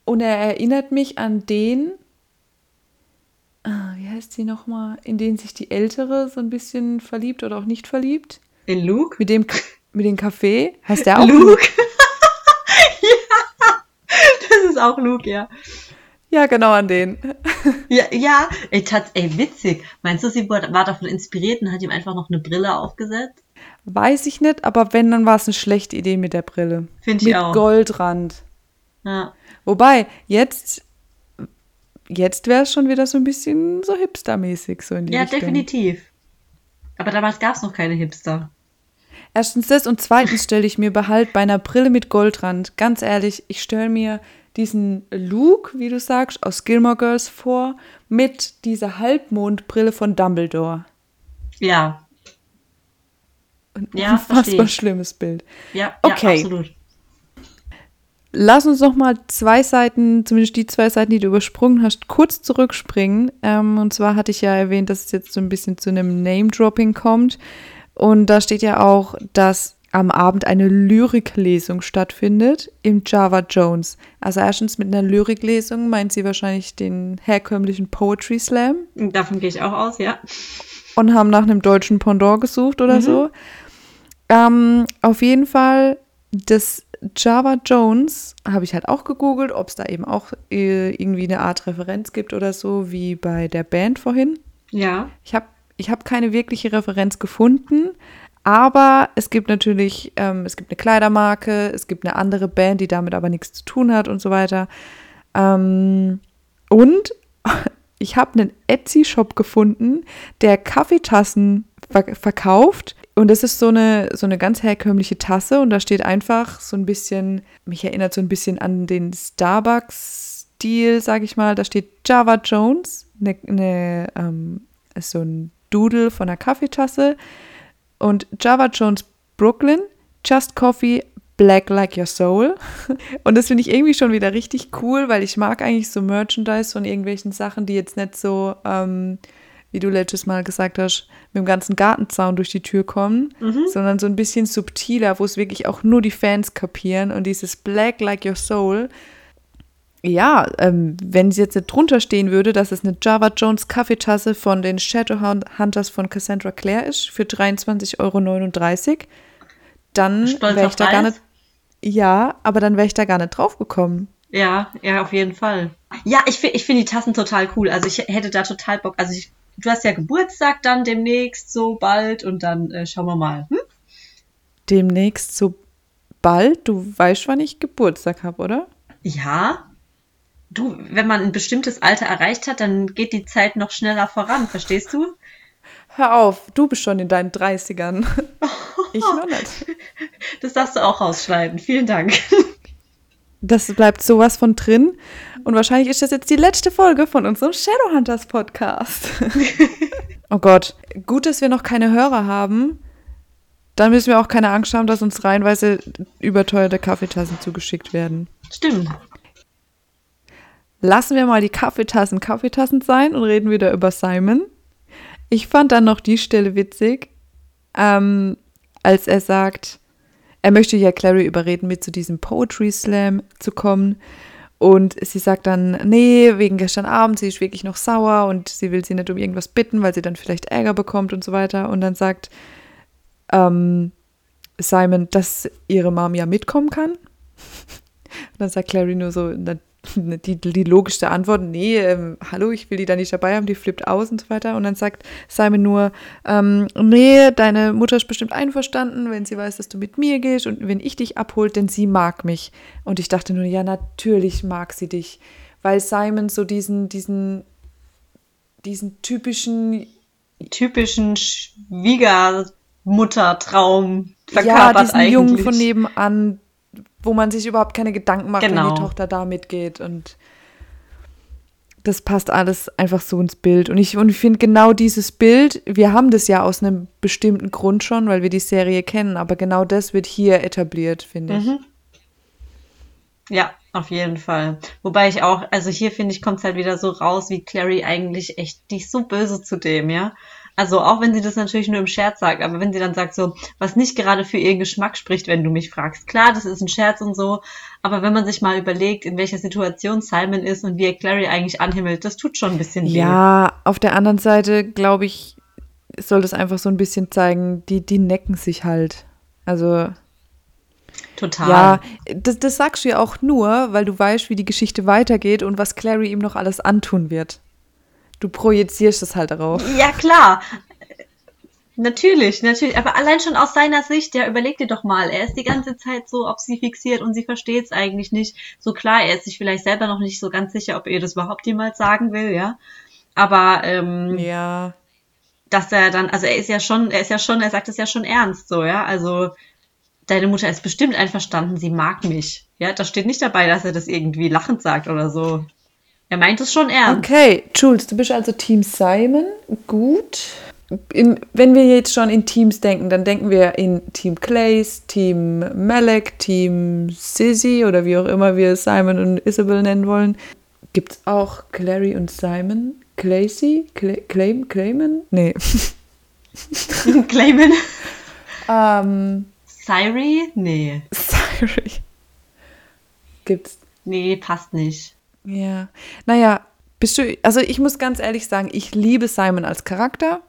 Und er erinnert mich an den, wie heißt sie nochmal, in den sich die Ältere so ein bisschen verliebt oder auch nicht verliebt. In Luke? Mit dem, mit dem Kaffee. Heißt der auch Luke? Luke? ja, das ist auch Luke, ja. Ja, genau an den. ja, ja, ey, tats ey, witzig. Meinst du, sie war davon inspiriert und hat ihm einfach noch eine Brille aufgesetzt? Weiß ich nicht, aber wenn, dann war es eine schlechte Idee mit der Brille. Finde ich mit auch. Mit Goldrand. Ja. Wobei, jetzt jetzt wäre es schon wieder so ein bisschen so hipstermäßig so in die Ja, Richtung. definitiv. Aber damals gab es noch keine Hipster. Erstens das und zweitens stelle ich mir behalt bei einer Brille mit Goldrand, ganz ehrlich, ich stelle mir diesen Luke, wie du sagst, aus Gilmore Girls vor, mit dieser Halbmondbrille von Dumbledore. Ja. Ein ja, unfassbar schlimmes Bild. Ja, okay. Ja, absolut. Lass uns noch mal zwei Seiten, zumindest die zwei Seiten, die du übersprungen hast, kurz zurückspringen. Ähm, und zwar hatte ich ja erwähnt, dass es jetzt so ein bisschen zu einem Name-Dropping kommt. Und da steht ja auch, dass am Abend eine Lyriklesung stattfindet im Java Jones. Also erstens mit einer Lyriklesung meint sie wahrscheinlich den herkömmlichen Poetry Slam. Davon gehe ich auch aus, ja. Und haben nach einem deutschen Pendant gesucht oder mhm. so. Ähm, auf jeden Fall, das Java Jones habe ich halt auch gegoogelt, ob es da eben auch äh, irgendwie eine Art Referenz gibt oder so, wie bei der Band vorhin. Ja. Ich habe ich hab keine wirkliche Referenz gefunden, aber es gibt natürlich, ähm, es gibt eine Kleidermarke, es gibt eine andere Band, die damit aber nichts zu tun hat und so weiter. Ähm, und ich habe einen Etsy-Shop gefunden, der Kaffeetassen ver verkauft. Und es ist so eine, so eine ganz herkömmliche Tasse und da steht einfach so ein bisschen, mich erinnert so ein bisschen an den Starbucks-Stil, sage ich mal. Da steht Java Jones, eine, eine ähm, ist so ein Doodle von einer Kaffeetasse und Java Jones Brooklyn, Just Coffee, Black Like Your Soul. Und das finde ich irgendwie schon wieder richtig cool, weil ich mag eigentlich so Merchandise von irgendwelchen Sachen, die jetzt nicht so, ähm, wie du letztes Mal gesagt hast, mit dem ganzen Gartenzaun durch die Tür kommen, mhm. sondern so ein bisschen subtiler, wo es wirklich auch nur die Fans kapieren. Und dieses Black Like Your Soul ja, ähm, wenn sie jetzt nicht drunter stehen würde, dass es eine Java Jones Kaffeetasse von den Shadowhunters von Cassandra Clare ist für 23,39 Euro, dann wäre ich da gar nicht. Ja, aber dann wäre ich da gar nicht drauf gekommen. Ja, ja, auf jeden Fall. Ja, ich, ich finde die Tassen total cool. Also ich hätte da total Bock. Also ich, du hast ja Geburtstag dann demnächst so bald und dann äh, schauen wir mal. Hm? Demnächst so bald? Du weißt, wann ich Geburtstag habe, oder? Ja, du, wenn man ein bestimmtes Alter erreicht hat, dann geht die Zeit noch schneller voran, verstehst du? Hör auf, du bist schon in deinen 30ern. Ich noch nicht. Das darfst du auch rausschneiden. Vielen Dank. Das bleibt sowas von drin. Und wahrscheinlich ist das jetzt die letzte Folge von unserem Shadowhunters Podcast. oh Gott, gut, dass wir noch keine Hörer haben. Dann müssen wir auch keine Angst haben, dass uns reihenweise überteuerte Kaffeetassen zugeschickt werden. Stimmt lassen wir mal die Kaffeetassen Kaffeetassen sein und reden wieder über Simon. Ich fand dann noch die Stelle witzig, ähm, als er sagt, er möchte ja Clary überreden, mit zu diesem Poetry Slam zu kommen. Und sie sagt dann, nee, wegen gestern Abend, sie ist wirklich noch sauer und sie will sie nicht um irgendwas bitten, weil sie dann vielleicht Ärger bekommt und so weiter. Und dann sagt ähm, Simon, dass ihre Mom ja mitkommen kann. Und dann sagt Clary nur so, die, die logischste Antwort, nee, ähm, hallo, ich will die da nicht dabei haben, die flippt aus und so weiter. Und dann sagt Simon nur, ähm, nee, deine Mutter ist bestimmt einverstanden, wenn sie weiß, dass du mit mir gehst und wenn ich dich abholt, denn sie mag mich. Und ich dachte nur, ja, natürlich mag sie dich, weil Simon so diesen, diesen, diesen typischen typischen Schwiegermuttertraum verkörpert ja, diesen eigentlich. Jungen von nebenan, wo man sich überhaupt keine Gedanken macht, genau. wenn die genau. Tochter da mitgeht. Und das passt alles einfach so ins Bild. Und ich, und ich finde genau dieses Bild, wir haben das ja aus einem bestimmten Grund schon, weil wir die Serie kennen, aber genau das wird hier etabliert, finde ich. Mhm. Ja, auf jeden Fall. Wobei ich auch, also hier finde ich, kommt es halt wieder so raus, wie Clary eigentlich echt, die ist so böse zu dem, ja. Also auch wenn sie das natürlich nur im Scherz sagt, aber wenn sie dann sagt so, was nicht gerade für ihren Geschmack spricht, wenn du mich fragst. Klar, das ist ein Scherz und so, aber wenn man sich mal überlegt, in welcher Situation Simon ist und wie er Clary eigentlich anhimmelt, das tut schon ein bisschen weh. Ja, auf der anderen Seite, glaube ich, soll das einfach so ein bisschen zeigen, die, die necken sich halt. Also. Total. Ja, das, das sagst du ja auch nur, weil du weißt, wie die Geschichte weitergeht und was Clary ihm noch alles antun wird. Du projizierst es halt darauf. Ja, klar. Natürlich, natürlich. Aber allein schon aus seiner Sicht, ja, überleg dir doch mal. Er ist die ganze Zeit so ob sie fixiert und sie versteht es eigentlich nicht. So klar, er ist sich vielleicht selber noch nicht so ganz sicher, ob er das überhaupt jemals sagen will, ja. Aber ähm, ja. dass er dann, also er ist ja schon, er ist ja schon, er sagt es ja schon ernst, so, ja. Also deine Mutter ist bestimmt einverstanden, sie mag mich. Ja, da steht nicht dabei, dass er das irgendwie lachend sagt oder so. Er meint es schon ernst. Okay, Jules, du bist also Team Simon. Gut. In, wenn wir jetzt schon in Teams denken, dann denken wir in Team Clays, Team Malek, Team Sissy oder wie auch immer wir Simon und Isabel nennen wollen. Gibt es auch Clary und Simon? Claycy? Clay, Clayman? Nee. Clayman? ähm, Syri? Nee. Syri. Gibt's. Nee, passt nicht. Ja. Naja, bist du, also ich muss ganz ehrlich sagen, ich liebe Simon als Charakter.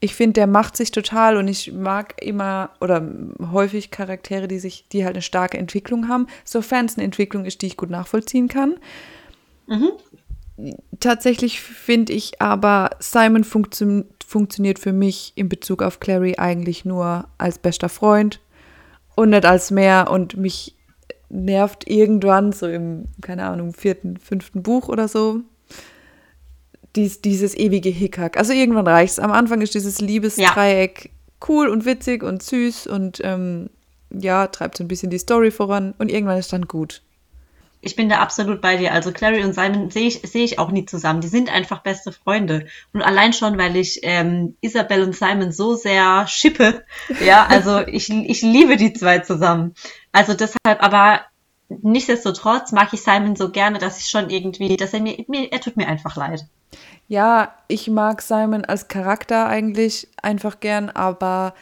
Ich finde, der macht sich total und ich mag immer oder häufig Charaktere, die sich, die halt eine starke Entwicklung haben, sofern es eine Entwicklung ist, die ich gut nachvollziehen kann. Mhm. Tatsächlich finde ich aber, Simon funktio funktioniert für mich in Bezug auf Clary eigentlich nur als bester Freund und nicht als mehr und mich nervt irgendwann so im, keine Ahnung, vierten, fünften Buch oder so, dies, dieses ewige Hickhack. Also irgendwann reicht es. Am Anfang ist dieses Liebesdreieck ja. cool und witzig und süß und ähm, ja, treibt so ein bisschen die Story voran und irgendwann ist dann gut. Ich bin da absolut bei dir. Also Clary und Simon sehe ich, sehe ich auch nie zusammen. Die sind einfach beste Freunde. Und allein schon, weil ich ähm, Isabel und Simon so sehr schippe. Ja, also ich, ich liebe die zwei zusammen. Also deshalb, aber nichtsdestotrotz mag ich Simon so gerne, dass ich schon irgendwie, dass er mir, mir, er tut mir einfach leid. Ja, ich mag Simon als Charakter eigentlich einfach gern, aber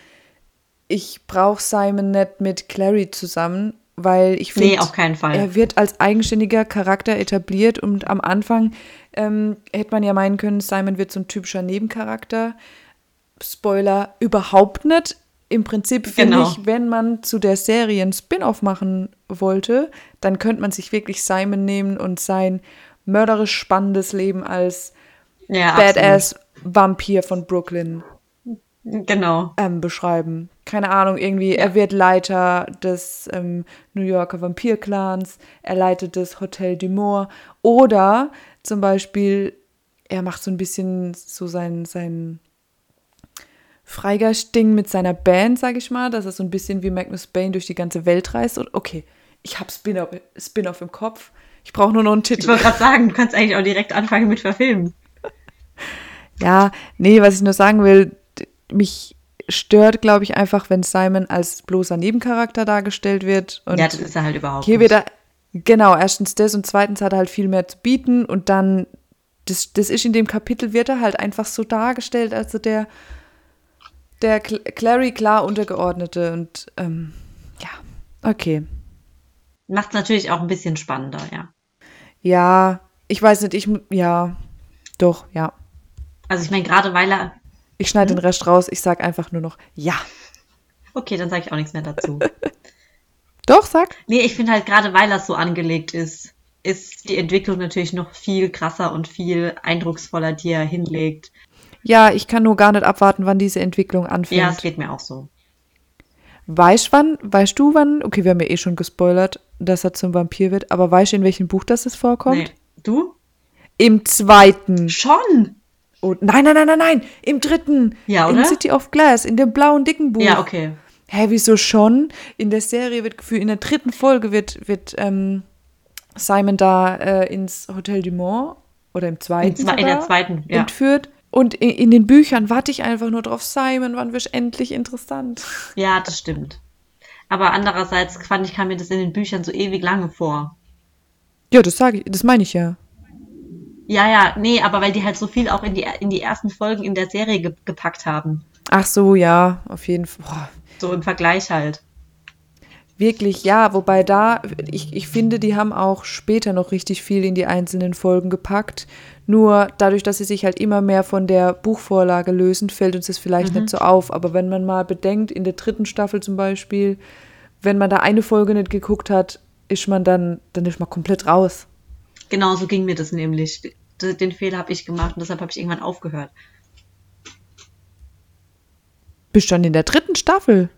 ich brauche Simon nicht mit Clary zusammen, weil ich finde, nee, auf keinen Fall. er wird als eigenständiger Charakter etabliert und am Anfang ähm, hätte man ja meinen können, Simon wird so ein typischer Nebencharakter. Spoiler, überhaupt nicht. Im Prinzip finde genau. ich, wenn man zu der Serie ein Spin-off machen wollte, dann könnte man sich wirklich Simon nehmen und sein mörderisch spannendes Leben als ja, Badass Vampir von Brooklyn genau. Ähm, beschreiben. Keine Ahnung, irgendwie, er wird Leiter des ähm, New Yorker Vampir-Clans, er leitet das Hotel du oder zum Beispiel, er macht so ein bisschen so sein, sein Freigeist-Ding mit seiner Band, sag ich mal, dass er so ein bisschen wie Magnus Bane durch die ganze Welt reist. Und okay, ich habe Spin-off Spin im Kopf. Ich brauche nur noch einen Titel. Ich wollte gerade sagen, du kannst eigentlich auch direkt anfangen mit verfilmen. ja, nee, was ich nur sagen will, mich stört, glaube ich, einfach, wenn Simon als bloßer Nebencharakter dargestellt wird. Und ja, das ist er halt überhaupt hier nicht. Wieder, genau, erstens das und zweitens hat er halt viel mehr zu bieten und dann, das, das ist in dem Kapitel, wird er halt einfach so dargestellt, also der, der Clary klar untergeordnete und ähm, ja, okay. Macht es natürlich auch ein bisschen spannender, ja. Ja, ich weiß nicht, ich, ja, doch, ja. Also ich meine, gerade weil er ich schneide hm? den Rest raus. Ich sage einfach nur noch ja. Okay, dann sage ich auch nichts mehr dazu. Doch, sag. Nee, ich finde halt gerade, weil das so angelegt ist, ist die Entwicklung natürlich noch viel krasser und viel eindrucksvoller, die er hinlegt. Ja, ich kann nur gar nicht abwarten, wann diese Entwicklung anfängt. Ja, es geht mir auch so. Weißt wann, weißt du wann? Okay, wir haben ja eh schon gespoilert, dass er zum Vampir wird, aber weißt du, in welchem Buch das vorkommt? Nee. Du? Im zweiten. Schon? Oh, nein, nein, nein, nein, nein. Im dritten. Ja, oder? In City of Glass, in dem blauen dicken Buch. Ja, okay. Hä, wieso schon? In der Serie wird gefühlt, in der dritten Folge wird, wird ähm, Simon da äh, ins Hotel du Mont oder im zweiten. In, in der zweiten, ja. Entführt. Und in, in, den Büchern warte ich einfach nur drauf, Simon, wann wirst endlich interessant? Ja, das stimmt. Aber andererseits fand ich, kam mir das in den Büchern so ewig lange vor. Ja, das sage ich, das meine ich ja. Ja, ja, nee, aber weil die halt so viel auch in die, in die ersten Folgen in der Serie ge gepackt haben. Ach so, ja, auf jeden Fall. So im Vergleich halt. Wirklich, ja, wobei da, ich, ich finde, die haben auch später noch richtig viel in die einzelnen Folgen gepackt. Nur dadurch, dass sie sich halt immer mehr von der Buchvorlage lösen, fällt uns das vielleicht mhm. nicht so auf. Aber wenn man mal bedenkt, in der dritten Staffel zum Beispiel, wenn man da eine Folge nicht geguckt hat, ist man dann, dann ist man komplett raus. Genau so ging mir das nämlich. Den Fehler habe ich gemacht und deshalb habe ich irgendwann aufgehört. Bist schon in der dritten Staffel?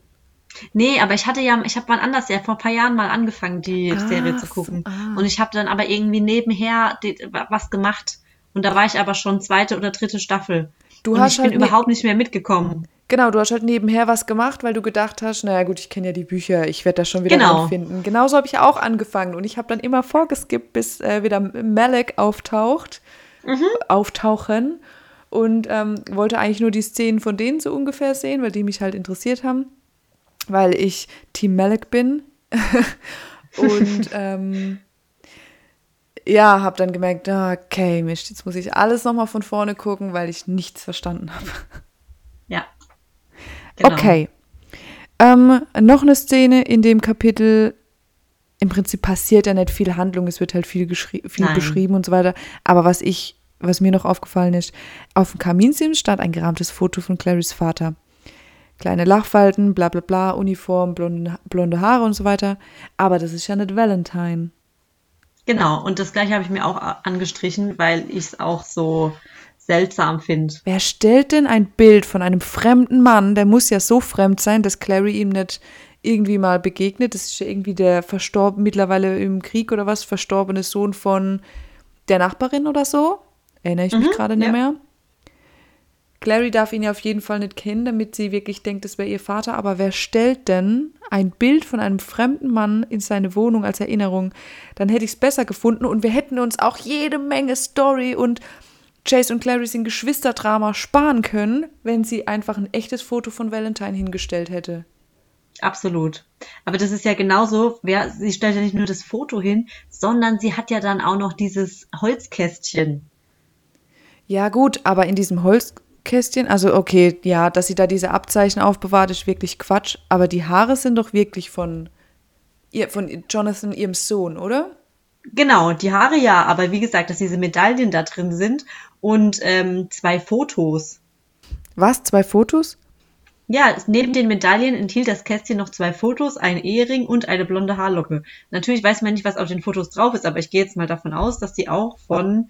Nee, aber ich hatte ja, ich habe mal anders, ja vor ein paar Jahren mal angefangen, die ah, Serie zu gucken. Ah. Und ich habe dann aber irgendwie nebenher die, was gemacht. Und da war ich aber schon zweite oder dritte Staffel. Du und hast ich halt bin ne überhaupt nicht mehr mitgekommen. Genau, du hast halt nebenher was gemacht, weil du gedacht hast, naja gut, ich kenne ja die Bücher, ich werde das schon wieder genau. finden. Genauso habe ich auch angefangen und ich habe dann immer vorgeskippt, bis äh, wieder Malek auftaucht, mhm. auftauchen und ähm, wollte eigentlich nur die Szenen von denen so ungefähr sehen, weil die mich halt interessiert haben, weil ich Team Malek bin und ähm, ja, habe dann gemerkt, okay, Mist, jetzt muss ich alles nochmal von vorne gucken, weil ich nichts verstanden habe. Ja. Genau. Okay. Ähm, noch eine Szene in dem Kapitel. Im Prinzip passiert ja nicht viel Handlung, es wird halt viel, viel beschrieben und so weiter. Aber was ich, was mir noch aufgefallen ist, auf dem Kaminsims stand ein gerahmtes Foto von Clarys Vater. Kleine Lachfalten, bla bla bla, Uniform, blonde, blonde Haare und so weiter. Aber das ist ja nicht Valentine. Genau, und das gleiche habe ich mir auch angestrichen, weil ich es auch so seltsam finde. Wer stellt denn ein Bild von einem fremden Mann, der muss ja so fremd sein, dass Clary ihm nicht irgendwie mal begegnet. Das ist ja irgendwie der verstorben, mittlerweile im Krieg oder was, verstorbene Sohn von der Nachbarin oder so. Erinnere ich mich mhm, gerade nicht ja. mehr. Clary darf ihn ja auf jeden Fall nicht kennen, damit sie wirklich denkt, es wäre ihr Vater. Aber wer stellt denn ein Bild von einem fremden Mann in seine Wohnung als Erinnerung? Dann hätte ich es besser gefunden und wir hätten uns auch jede Menge Story und Chase und Clary sind Geschwisterdrama sparen können, wenn sie einfach ein echtes Foto von Valentine hingestellt hätte. Absolut. Aber das ist ja genauso, wer, sie stellt ja nicht nur das Foto hin, sondern sie hat ja dann auch noch dieses Holzkästchen. Ja, gut, aber in diesem Holzkästchen, also okay, ja, dass sie da diese Abzeichen aufbewahrt, ist wirklich Quatsch, aber die Haare sind doch wirklich von, ihr, von Jonathan, ihrem Sohn, oder? Genau, die Haare ja, aber wie gesagt, dass diese Medaillen da drin sind und ähm, zwei Fotos. Was? Zwei Fotos? Ja, neben den Medaillen enthielt das Kästchen noch zwei Fotos, ein Ehering und eine blonde Haarlocke. Natürlich weiß man nicht, was auf den Fotos drauf ist, aber ich gehe jetzt mal davon aus, dass die auch von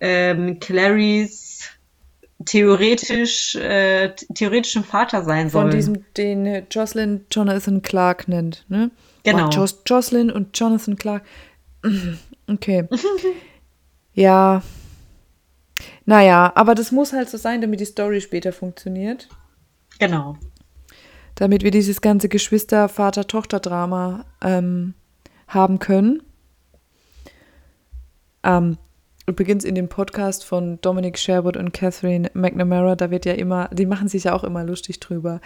ähm, Clarys theoretisch äh, theoretischem Vater sein sollen. Von diesem, den Jocelyn Jonathan Clark nennt, ne? Genau. Oh, Jocelyn und Jonathan Clark. Okay. ja. Naja, aber das muss halt so sein, damit die Story später funktioniert. Genau. Damit wir dieses ganze Geschwister-Vater-Tochter-Drama ähm, haben können. Ähm, übrigens in dem Podcast von Dominic Sherwood und Catherine McNamara, da wird ja immer, die machen sich ja auch immer lustig drüber.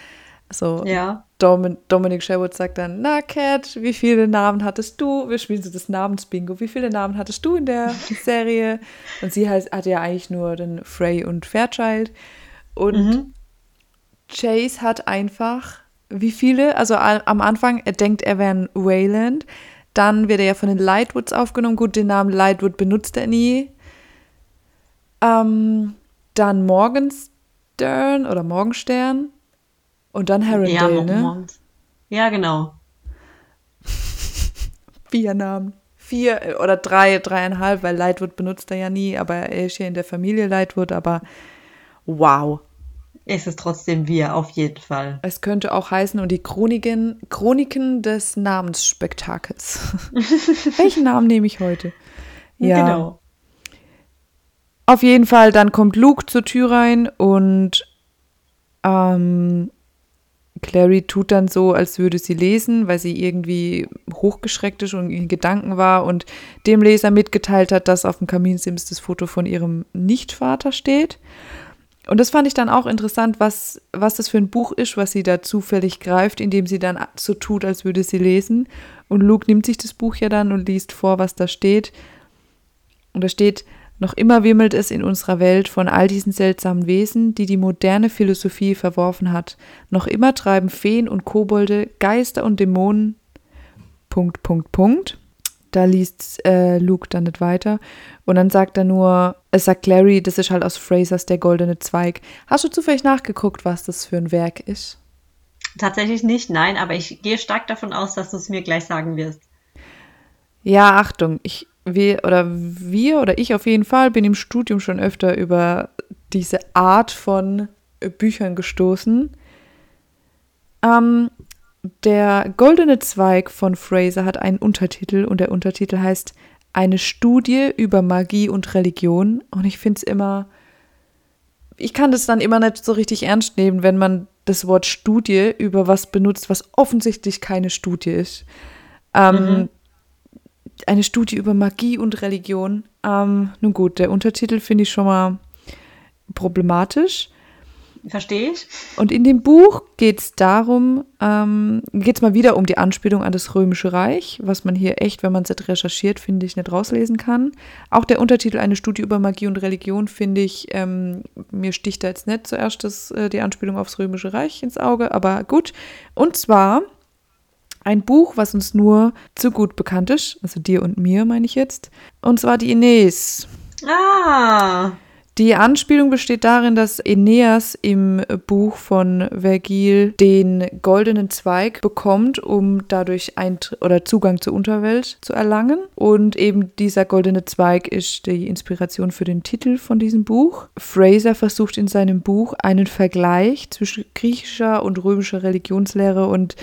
So, ja. Dom Dominic Sherwood sagt dann, na Cat, wie viele Namen hattest du? Wir spielen so das Namensbingo. Wie viele Namen hattest du in der Serie? Und sie heißt, hatte ja eigentlich nur den Frey und Fairchild. Und mhm. Chase hat einfach, wie viele? Also am Anfang, er denkt, er wäre ein Wayland. Dann wird er ja von den Lightwoods aufgenommen. Gut, den Namen Lightwood benutzt er nie. Ähm, dann Morgenstern oder Morgenstern. Und dann Harrendale, ja, ne? Ja, genau. Vier Namen. Vier äh, oder drei, dreieinhalb, weil Lightwood benutzt er ja nie, aber er ist ja in der Familie Lightwood, aber wow. Es ist trotzdem wir, auf jeden Fall. Es könnte auch heißen, und die Chroniken, Chroniken des Namensspektakels. Welchen Namen nehme ich heute? Ja. Genau. Auf jeden Fall, dann kommt Luke zur Tür rein und ähm, Clary tut dann so, als würde sie lesen, weil sie irgendwie hochgeschreckt ist und in Gedanken war und dem Leser mitgeteilt hat, dass auf dem Kaminsims das Foto von ihrem Nichtvater steht. Und das fand ich dann auch interessant, was, was das für ein Buch ist, was sie da zufällig greift, indem sie dann so tut, als würde sie lesen. Und Luke nimmt sich das Buch ja dann und liest vor, was da steht. Und da steht, noch immer wimmelt es in unserer Welt von all diesen seltsamen Wesen, die die moderne Philosophie verworfen hat. Noch immer treiben Feen und Kobolde, Geister und Dämonen. Punkt, Punkt, Punkt. Da liest äh, Luke dann nicht weiter. Und dann sagt er nur, es sagt Clary, das ist halt aus Frasers Der goldene Zweig. Hast du zufällig nachgeguckt, was das für ein Werk ist? Tatsächlich nicht, nein, aber ich gehe stark davon aus, dass du es mir gleich sagen wirst. Ja, Achtung, ich wir oder wir oder ich auf jeden Fall bin im Studium schon öfter über diese Art von Büchern gestoßen. Ähm, der Goldene Zweig von Fraser hat einen Untertitel und der Untertitel heißt Eine Studie über Magie und Religion. Und ich finde es immer, ich kann das dann immer nicht so richtig ernst nehmen, wenn man das Wort Studie über was benutzt, was offensichtlich keine Studie ist. Ähm, mhm eine Studie über Magie und Religion. Ähm, nun gut, der Untertitel finde ich schon mal problematisch. Verstehe ich. Und in dem Buch geht es darum, ähm, geht es mal wieder um die Anspielung an das Römische Reich, was man hier echt, wenn man es recherchiert, finde ich, nicht rauslesen kann. Auch der Untertitel Eine Studie über Magie und Religion, finde ich, ähm, mir sticht da jetzt nicht zuerst das, äh, die Anspielung aufs Römische Reich ins Auge, aber gut. Und zwar ein Buch, was uns nur zu gut bekannt ist, also dir und mir, meine ich jetzt. Und zwar die Ines. Ah. Die Anspielung besteht darin, dass Aeneas im Buch von Vergil den goldenen Zweig bekommt, um dadurch Eint oder Zugang zur Unterwelt zu erlangen. Und eben dieser goldene Zweig ist die Inspiration für den Titel von diesem Buch. Fraser versucht in seinem Buch einen Vergleich zwischen griechischer und römischer Religionslehre und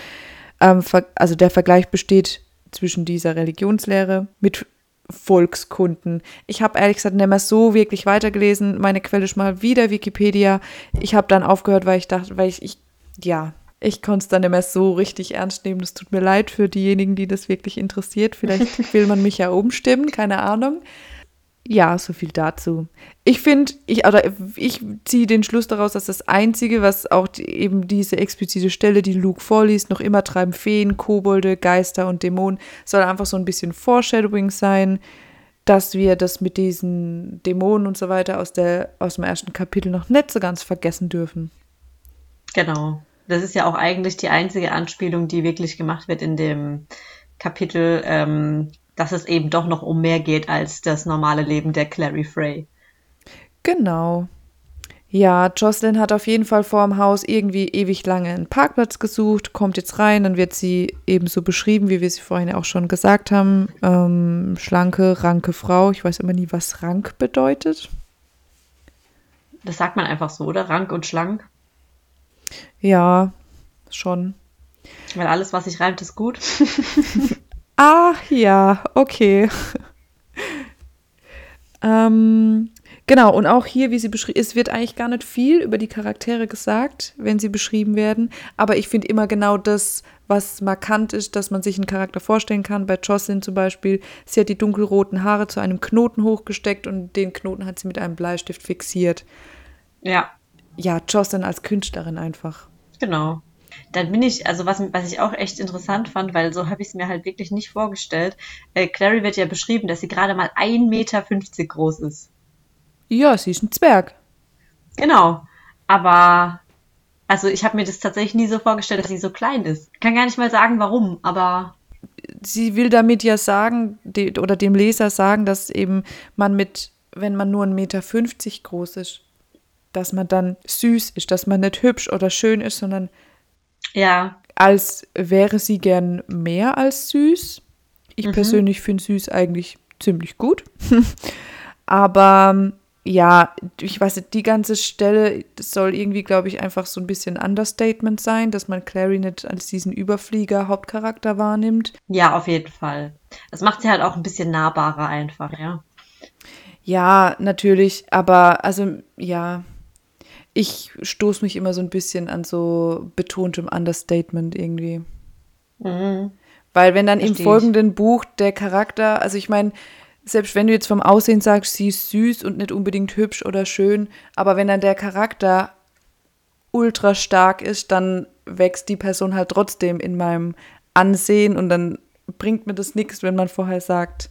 ähm, also der Vergleich besteht zwischen dieser Religionslehre mit Volkskunden. Ich habe ehrlich gesagt nicht mehr so wirklich weitergelesen. Meine Quelle ist mal wieder Wikipedia. Ich habe dann aufgehört, weil ich dachte, weil ich, ich ja, ich konnte es dann nicht mehr so richtig ernst nehmen. Es tut mir leid für diejenigen, die das wirklich interessiert. Vielleicht will man mich ja umstimmen, keine Ahnung. Ja, so viel dazu. Ich finde, ich, ich ziehe den Schluss daraus, dass das Einzige, was auch die, eben diese explizite Stelle, die Luke vorliest, noch immer treiben Feen, Kobolde, Geister und Dämonen, soll einfach so ein bisschen Foreshadowing sein, dass wir das mit diesen Dämonen und so weiter aus, der, aus dem ersten Kapitel noch nicht so ganz vergessen dürfen. Genau. Das ist ja auch eigentlich die einzige Anspielung, die wirklich gemacht wird in dem Kapitel. Ähm, dass es eben doch noch um mehr geht als das normale Leben der Clary Frey. Genau. Ja, Jocelyn hat auf jeden Fall vor dem Haus irgendwie ewig lange einen Parkplatz gesucht, kommt jetzt rein, dann wird sie ebenso beschrieben, wie wir sie vorhin auch schon gesagt haben. Ähm, schlanke, ranke Frau. Ich weiß immer nie, was rank bedeutet. Das sagt man einfach so, oder? Rank und schlank? Ja, schon. Weil alles, was sich reimt, ist gut. Ah, ja, okay. ähm, genau, und auch hier, wie sie beschrieben, es wird eigentlich gar nicht viel über die Charaktere gesagt, wenn sie beschrieben werden. Aber ich finde immer genau das, was markant ist, dass man sich einen Charakter vorstellen kann. Bei Jocelyn zum Beispiel, sie hat die dunkelroten Haare zu einem Knoten hochgesteckt und den Knoten hat sie mit einem Bleistift fixiert. Ja. Ja, Jocelyn als Künstlerin einfach. Genau dann bin ich, also was, was ich auch echt interessant fand, weil so habe ich es mir halt wirklich nicht vorgestellt. Äh, Clary wird ja beschrieben, dass sie gerade mal 1,50 Meter groß ist. Ja, sie ist ein Zwerg. Genau. Aber, also ich habe mir das tatsächlich nie so vorgestellt, dass sie so klein ist. Kann gar nicht mal sagen, warum, aber. Sie will damit ja sagen, die, oder dem Leser sagen, dass eben man mit, wenn man nur 1,50 Meter groß ist, dass man dann süß ist, dass man nicht hübsch oder schön ist, sondern ja. Als wäre sie gern mehr als süß. Ich mhm. persönlich finde süß eigentlich ziemlich gut. Aber ja, ich weiß nicht, die ganze Stelle soll irgendwie, glaube ich, einfach so ein bisschen Understatement sein, dass man Clary nicht als diesen Überflieger Hauptcharakter wahrnimmt. Ja, auf jeden Fall. Das macht sie halt auch ein bisschen nahbarer einfach, ja. Ja, natürlich, aber also ja, ich stoße mich immer so ein bisschen an so betontem Understatement irgendwie. Mhm. Weil wenn dann Verstehe im folgenden ich. Buch der Charakter, also ich meine, selbst wenn du jetzt vom Aussehen sagst, sie ist süß und nicht unbedingt hübsch oder schön, aber wenn dann der Charakter ultra stark ist, dann wächst die Person halt trotzdem in meinem Ansehen und dann bringt mir das nichts, wenn man vorher sagt,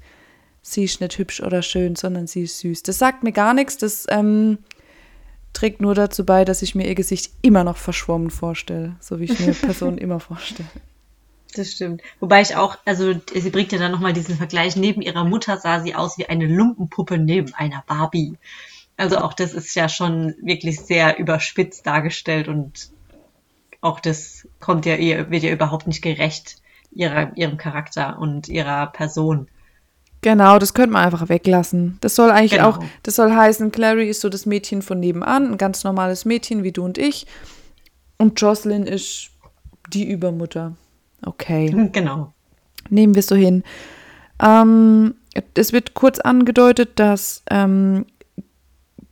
sie ist nicht hübsch oder schön, sondern sie ist süß. Das sagt mir gar nichts, das ähm, trägt nur dazu bei, dass ich mir ihr Gesicht immer noch verschwommen vorstelle, so wie ich mir Personen immer vorstelle. Das stimmt. Wobei ich auch, also sie bringt ja dann nochmal diesen Vergleich, neben ihrer Mutter sah sie aus wie eine Lumpenpuppe neben einer Barbie. Also auch das ist ja schon wirklich sehr überspitzt dargestellt und auch das kommt ja ihr, wird ja überhaupt nicht gerecht ihrer, ihrem Charakter und ihrer Person. Genau, das könnte man einfach weglassen. Das soll eigentlich genau. auch, das soll heißen, Clary ist so das Mädchen von nebenan, ein ganz normales Mädchen wie du und ich. Und Jocelyn ist die Übermutter. Okay. Genau. Nehmen wir so hin. Ähm, es wird kurz angedeutet, dass ähm,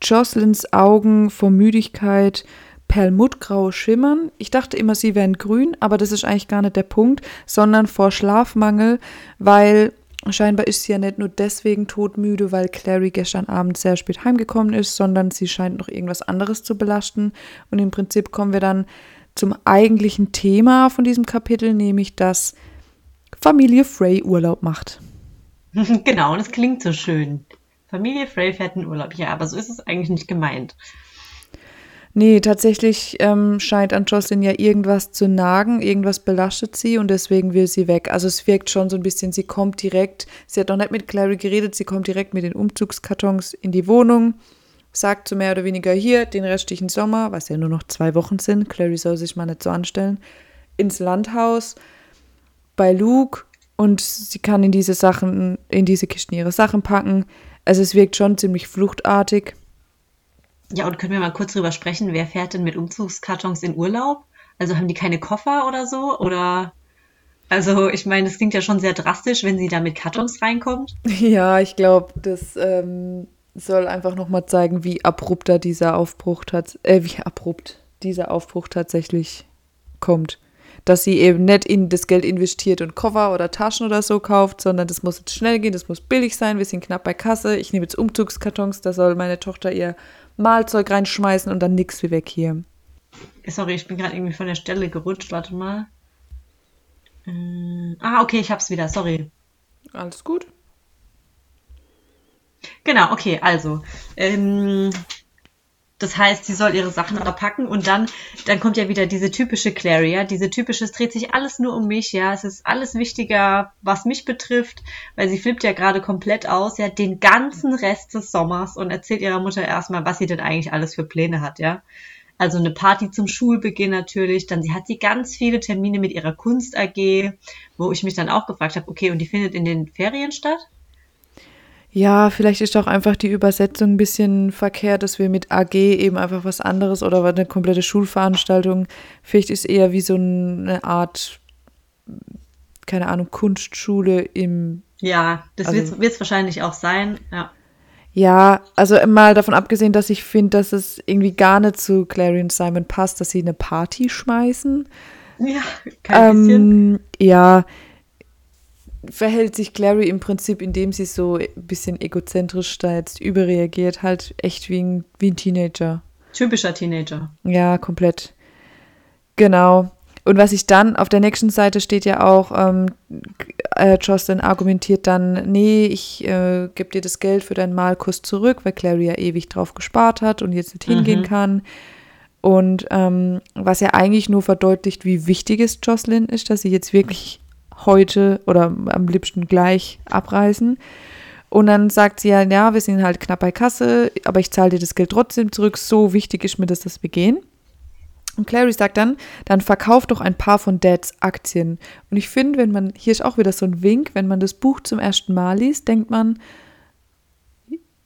Jocelyns Augen vor Müdigkeit perlmuttgrau schimmern. Ich dachte immer, sie wären grün, aber das ist eigentlich gar nicht der Punkt, sondern vor Schlafmangel, weil scheinbar ist sie ja nicht nur deswegen todmüde, weil Clary gestern Abend sehr spät heimgekommen ist, sondern sie scheint noch irgendwas anderes zu belasten. Und im Prinzip kommen wir dann zum eigentlichen Thema von diesem Kapitel, nämlich dass Familie Frey Urlaub macht. genau, das klingt so schön. Familie Frey fährt in Urlaub. Ja, aber so ist es eigentlich nicht gemeint. Nee, tatsächlich ähm, scheint an Jocelyn ja irgendwas zu nagen, irgendwas belastet sie und deswegen will sie weg. Also es wirkt schon so ein bisschen, sie kommt direkt, sie hat noch nicht mit Clary geredet, sie kommt direkt mit den Umzugskartons in die Wohnung, sagt so mehr oder weniger hier den restlichen Sommer, was ja nur noch zwei Wochen sind, Clary soll sich mal nicht so anstellen, ins Landhaus bei Luke und sie kann in diese Sachen, in diese Kisten ihre Sachen packen. Also es wirkt schon ziemlich fluchtartig. Ja, und können wir mal kurz drüber sprechen, wer fährt denn mit Umzugskartons in Urlaub? Also haben die keine Koffer oder so? Oder also ich meine, das klingt ja schon sehr drastisch, wenn sie da mit Kartons reinkommt. Ja, ich glaube, das ähm, soll einfach nochmal zeigen, wie abrupter dieser Aufbruch hat, äh, wie abrupt dieser Aufbruch tatsächlich kommt. Dass sie eben nicht in das Geld investiert und Koffer oder Taschen oder so kauft, sondern das muss jetzt schnell gehen, das muss billig sein, wir sind knapp bei Kasse, ich nehme jetzt Umzugskartons, da soll meine Tochter ihr Mahlzeug reinschmeißen und dann nix wie weg hier. Sorry, ich bin gerade irgendwie von der Stelle gerutscht. Warte mal. Äh, ah, okay, ich hab's wieder. Sorry. Alles gut. Genau, okay, also. Ähm, das heißt, sie soll ihre Sachen verpacken und dann, dann kommt ja wieder diese typische Clary, ja, diese typische, es dreht sich alles nur um mich, ja, es ist alles wichtiger, was mich betrifft, weil sie flippt ja gerade komplett aus, ja, den ganzen Rest des Sommers und erzählt ihrer Mutter erstmal, was sie denn eigentlich alles für Pläne hat, ja. Also eine Party zum Schulbeginn natürlich, dann sie hat sie ganz viele Termine mit ihrer Kunst AG, wo ich mich dann auch gefragt habe, okay, und die findet in den Ferien statt? Ja, vielleicht ist auch einfach die Übersetzung ein bisschen verkehrt, dass wir mit AG eben einfach was anderes oder eine komplette Schulveranstaltung. Vielleicht ist eher wie so eine Art, keine Ahnung, Kunstschule im. Ja, das also, wird es wahrscheinlich auch sein, ja. Ja, also mal davon abgesehen, dass ich finde, dass es irgendwie gar nicht zu Clary und Simon passt, dass sie eine Party schmeißen. Ja, kein ähm, bisschen. Ja, verhält sich Clary im Prinzip, indem sie so ein bisschen egozentrisch da jetzt überreagiert, halt echt wie ein, wie ein Teenager. Typischer Teenager. Ja, komplett. Genau. Und was ich dann, auf der nächsten Seite steht ja auch, ähm, äh, Jocelyn argumentiert dann, nee, ich äh, gebe dir das Geld für deinen Malkurs zurück, weil Clary ja ewig drauf gespart hat und jetzt nicht mhm. hingehen kann. Und ähm, was ja eigentlich nur verdeutlicht, wie wichtig es Jocelyn ist, dass sie jetzt wirklich heute oder am liebsten gleich abreisen. Und dann sagt sie ja, ja, wir sind halt knapp bei Kasse, aber ich zahle dir das Geld trotzdem zurück. So wichtig ist mir das, dass wir gehen. Und Clary sagt dann, dann verkauf doch ein paar von Dads Aktien. Und ich finde, wenn man, hier ist auch wieder so ein Wink, wenn man das Buch zum ersten Mal liest, denkt man,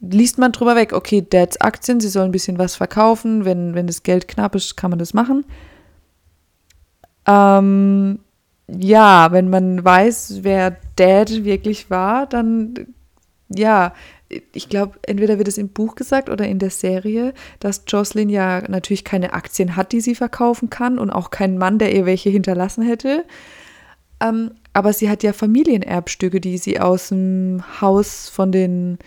liest man drüber weg, okay, Dads Aktien, sie sollen ein bisschen was verkaufen, wenn, wenn das Geld knapp ist, kann man das machen. Ähm, ja, wenn man weiß, wer Dad wirklich war, dann ja, ich glaube, entweder wird es im Buch gesagt oder in der Serie, dass Jocelyn ja natürlich keine Aktien hat, die sie verkaufen kann und auch keinen Mann, der ihr welche hinterlassen hätte. Ähm, aber sie hat ja Familienerbstücke, die sie aus dem Haus von den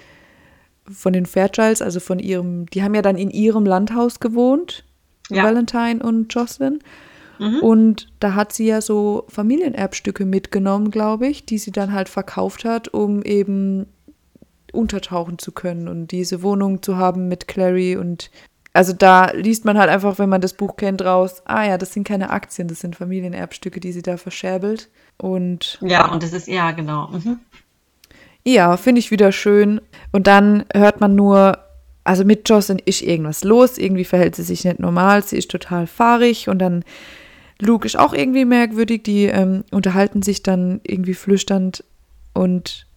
von den Fairchilds, also von ihrem, die haben ja dann in ihrem Landhaus gewohnt, ja. Valentine und Jocelyn. Mhm. Und da hat sie ja so Familienerbstücke mitgenommen, glaube ich, die sie dann halt verkauft hat, um eben untertauchen zu können und diese Wohnung zu haben mit Clary und also da liest man halt einfach, wenn man das Buch kennt, raus, ah ja, das sind keine Aktien, das sind Familienerbstücke, die sie da verscherbelt. Und ja, und das ist ja genau. Mhm. Ja, finde ich wieder schön. Und dann hört man nur, also mit Jocelyn ist irgendwas los, irgendwie verhält sie sich nicht normal, sie ist total fahrig und dann Luke ist auch irgendwie merkwürdig. Die ähm, unterhalten sich dann irgendwie flüsternd und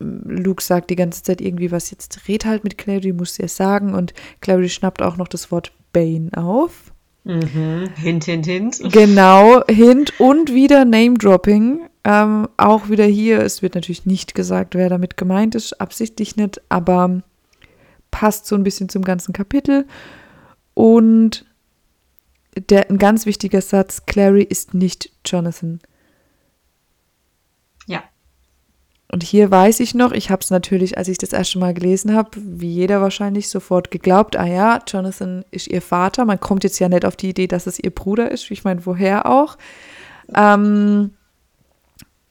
ähm, Luke sagt die ganze Zeit irgendwie was. Jetzt red halt mit Clary, muss sie es sagen. Und Clary schnappt auch noch das Wort Bane auf. Mhm. Hint, hint, hint. Genau, Hint und wieder Name-Dropping. Ähm, auch wieder hier, es wird natürlich nicht gesagt, wer damit gemeint ist, absichtlich nicht, aber passt so ein bisschen zum ganzen Kapitel. Und der, ein ganz wichtiger Satz, Clary ist nicht Jonathan. Ja. und hier weiß ich noch, ich habe es natürlich, als ich das erste Mal gelesen habe, wie jeder wahrscheinlich sofort geglaubt, ah ja, Jonathan ist ihr Vater. Man kommt jetzt ja nicht auf die Idee, dass es ihr Bruder ist. Ich meine, woher auch? Ähm,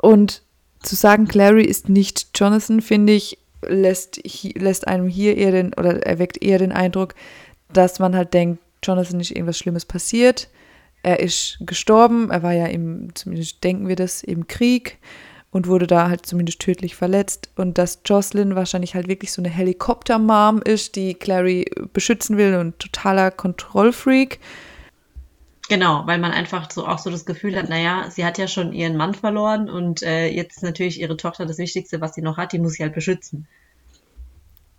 und zu sagen, Clary ist nicht Jonathan, finde ich, lässt, lässt einem hier eher den, oder erweckt eher den Eindruck, dass man halt denkt, Jonathan ist irgendwas Schlimmes passiert. Er ist gestorben, er war ja im, zumindest denken wir das, im Krieg und wurde da halt zumindest tödlich verletzt. Und dass Jocelyn wahrscheinlich halt wirklich so eine Helikopter-Mom ist, die Clary beschützen will und totaler Kontrollfreak. Genau, weil man einfach so auch so das Gefühl hat, naja, sie hat ja schon ihren Mann verloren und äh, jetzt natürlich ihre Tochter das Wichtigste, was sie noch hat, die muss sie halt beschützen.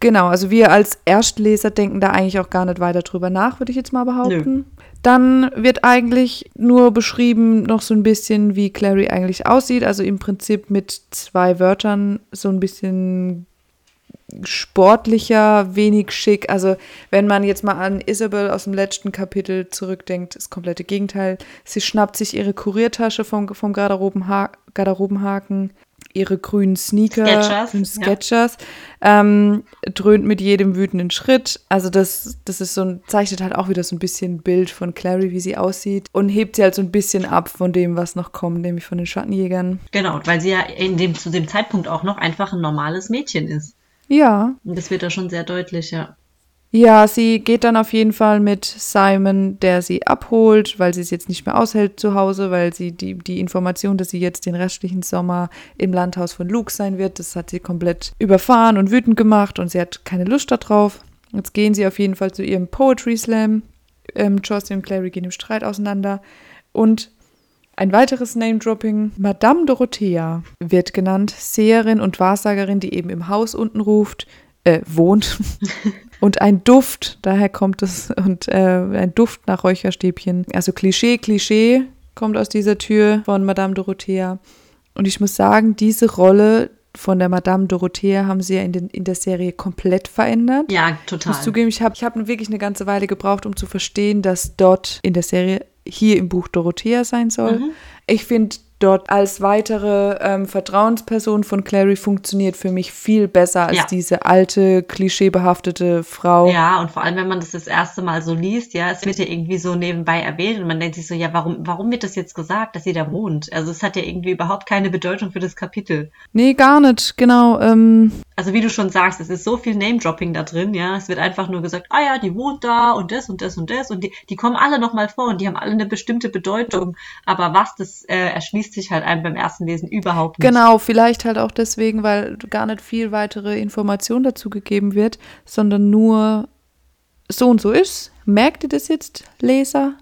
Genau, also wir als Erstleser denken da eigentlich auch gar nicht weiter drüber nach, würde ich jetzt mal behaupten. Nö. Dann wird eigentlich nur beschrieben noch so ein bisschen, wie Clary eigentlich aussieht. Also im Prinzip mit zwei Wörtern so ein bisschen sportlicher, wenig schick. Also wenn man jetzt mal an Isabel aus dem letzten Kapitel zurückdenkt, das komplette Gegenteil. Sie schnappt sich ihre Kuriertasche vom, vom Garderobenha Garderobenhaken ihre grünen Sneaker, Sketchers, Sketchers ja. ähm, dröhnt mit jedem wütenden Schritt. Also das, das ist so ein, zeichnet halt auch wieder so ein bisschen Bild von Clary, wie sie aussieht und hebt sie halt so ein bisschen ab von dem, was noch kommt, nämlich von den Schattenjägern. Genau, weil sie ja in dem, zu dem Zeitpunkt auch noch einfach ein normales Mädchen ist. Ja. Und das wird da schon sehr deutlich, ja. Ja, sie geht dann auf jeden Fall mit Simon, der sie abholt, weil sie es jetzt nicht mehr aushält zu Hause, weil sie die, die Information, dass sie jetzt den restlichen Sommer im Landhaus von Luke sein wird, das hat sie komplett überfahren und wütend gemacht und sie hat keine Lust darauf. Jetzt gehen sie auf jeden Fall zu ihrem Poetry Slam. Ähm, Jocelyn und Clary gehen im Streit auseinander. Und ein weiteres Name-Dropping. Madame Dorothea wird genannt, Seherin und Wahrsagerin, die eben im Haus unten ruft, äh, wohnt. und ein Duft, daher kommt es, und äh, ein Duft nach Räucherstäbchen. Also Klischee, Klischee kommt aus dieser Tür von Madame Dorothea. Und ich muss sagen, diese Rolle von der Madame Dorothea haben sie ja in, den, in der Serie komplett verändert. Ja, total. Ich muss zugeben, ich habe ich hab wirklich eine ganze Weile gebraucht, um zu verstehen, dass dort in der Serie hier im Buch Dorothea sein soll. Mhm. Ich finde dort als weitere ähm, Vertrauensperson von Clary funktioniert für mich viel besser als ja. diese alte, klischeebehaftete Frau. Ja, und vor allem, wenn man das das erste Mal so liest, ja, es wird ja irgendwie so nebenbei erwähnt und man denkt sich so, ja, warum, warum wird das jetzt gesagt, dass sie da wohnt? Also es hat ja irgendwie überhaupt keine Bedeutung für das Kapitel. Nee, gar nicht, genau. Ähm, also wie du schon sagst, es ist so viel Name-Dropping da drin, ja. Es wird einfach nur gesagt, ah ja, die wohnt da und das und das und das und die, die kommen alle nochmal vor und die haben alle eine bestimmte Bedeutung. Aber was, das äh, erschließt sich halt einem beim ersten Lesen überhaupt nicht. Genau, vielleicht halt auch deswegen, weil gar nicht viel weitere Information dazu gegeben wird, sondern nur so und so ist. Merkt ihr das jetzt, Leser?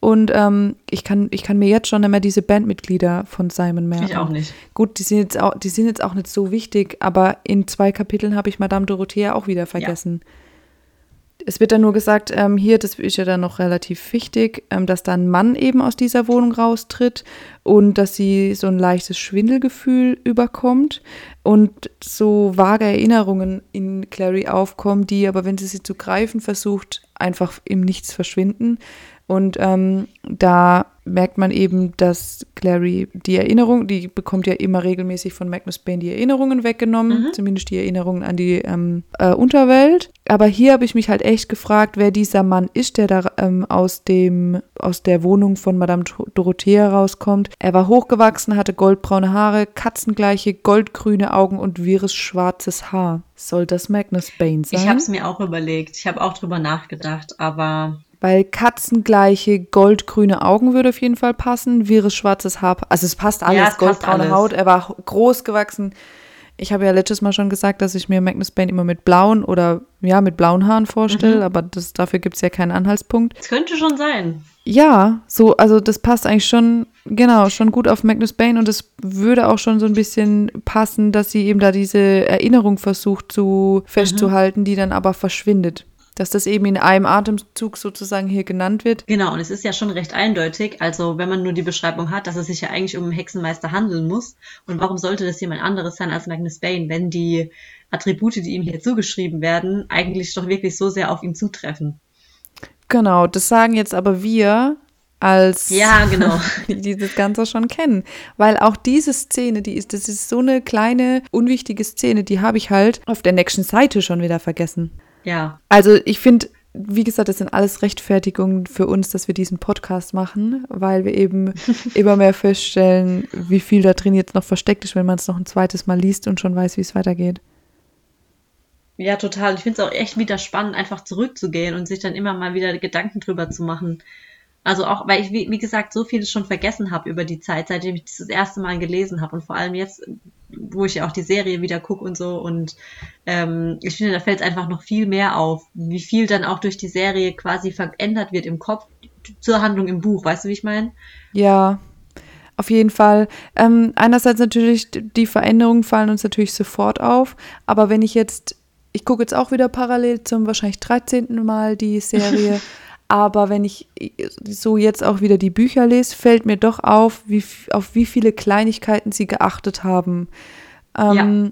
Und ähm, ich, kann, ich kann mir jetzt schon immer diese Bandmitglieder von Simon merken. Ich auch nicht. Gut, die sind, jetzt auch, die sind jetzt auch nicht so wichtig, aber in zwei Kapiteln habe ich Madame Dorothea auch wieder vergessen. Ja es wird dann nur gesagt, ähm, hier, das ist ja dann noch relativ wichtig, ähm, dass da ein Mann eben aus dieser Wohnung raustritt und dass sie so ein leichtes Schwindelgefühl überkommt und so vage Erinnerungen in Clary aufkommen, die aber, wenn sie sie zu greifen versucht, einfach im Nichts verschwinden. Und ähm, da merkt man eben, dass Clary die Erinnerung, die bekommt ja immer regelmäßig von Magnus Bane die Erinnerungen weggenommen, mhm. zumindest die Erinnerungen an die ähm, äh, Unterwelt. Aber hier habe ich mich halt echt gefragt, wer dieser Mann ist, der da ähm, aus dem aus der Wohnung von Madame Dorothea rauskommt. Er war hochgewachsen, hatte goldbraune Haare, katzengleiche goldgrüne Augen und wirres schwarzes Haar. Soll das Magnus Bane sein? Ich habe es mir auch überlegt. Ich habe auch drüber nachgedacht, aber weil katzengleiche goldgrüne Augen würde auf jeden Fall passen, wirres schwarzes Haar. Also es passt alles, ja, es goldbraune alles. Haut. Er war groß gewachsen. Ich habe ja letztes Mal schon gesagt, dass ich mir Magnus Bane immer mit blauen oder ja, mit blauen Haaren vorstelle, mhm. aber das, dafür gibt es ja keinen Anhaltspunkt. Das könnte schon sein. Ja, so, also das passt eigentlich schon, genau, schon gut auf Magnus Bane und es würde auch schon so ein bisschen passen, dass sie eben da diese Erinnerung versucht zu festzuhalten, mhm. die dann aber verschwindet dass das eben in einem Atemzug sozusagen hier genannt wird. Genau, und es ist ja schon recht eindeutig, also wenn man nur die Beschreibung hat, dass es sich ja eigentlich um einen Hexenmeister handeln muss. Und warum sollte das jemand anderes sein als Magnus Bane, wenn die Attribute, die ihm hier zugeschrieben werden, eigentlich doch wirklich so sehr auf ihn zutreffen? Genau, das sagen jetzt aber wir als ja, genau. die das Ganze schon kennen. Weil auch diese Szene, die ist, das ist so eine kleine, unwichtige Szene, die habe ich halt auf der nächsten Seite schon wieder vergessen. Ja. Also ich finde, wie gesagt, das sind alles Rechtfertigungen für uns, dass wir diesen Podcast machen, weil wir eben immer mehr feststellen, wie viel da drin jetzt noch versteckt ist, wenn man es noch ein zweites Mal liest und schon weiß, wie es weitergeht. Ja, total. Ich finde es auch echt wieder spannend, einfach zurückzugehen und sich dann immer mal wieder Gedanken drüber zu machen. Also auch, weil ich, wie, wie gesagt, so vieles schon vergessen habe über die Zeit, seitdem ich das, das erste Mal gelesen habe und vor allem jetzt, wo ich ja auch die Serie wieder gucke und so und ähm, ich finde, da fällt es einfach noch viel mehr auf, wie viel dann auch durch die Serie quasi verändert wird im Kopf zur Handlung im Buch. Weißt du, wie ich meine? Ja, auf jeden Fall. Ähm, einerseits natürlich, die Veränderungen fallen uns natürlich sofort auf, aber wenn ich jetzt ich gucke jetzt auch wieder parallel zum wahrscheinlich 13. Mal die Serie. Aber wenn ich so jetzt auch wieder die Bücher lese, fällt mir doch auf, wie, auf wie viele Kleinigkeiten sie geachtet haben. Ähm,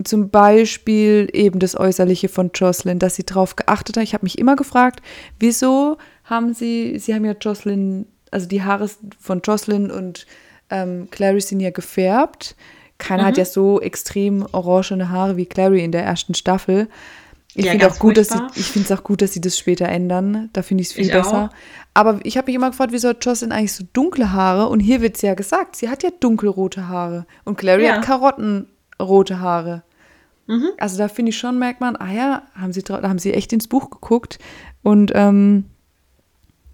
ja. Zum Beispiel eben das Äußerliche von Jocelyn, dass sie darauf geachtet hat. Ich habe mich immer gefragt, wieso haben sie, sie haben ja Jocelyn, also die Haare von Jocelyn und ähm, Clary sind ja gefärbt. Keiner mhm. hat ja so extrem orangene Haare wie Clary in der ersten Staffel. Ich ja, finde auch gut, dass sie, ich finde es auch gut, dass sie das später ändern. Da finde ich es viel ich besser. Auch. Aber ich habe mich immer gefragt, wieso hat Jocelyn eigentlich so dunkle Haare? Und hier wird es ja gesagt, sie hat ja dunkelrote Haare. Und Clary ja. hat karottenrote Haare. Mhm. Also da finde ich schon, merkt man, ah ja, haben sie, da haben sie echt ins Buch geguckt und ähm,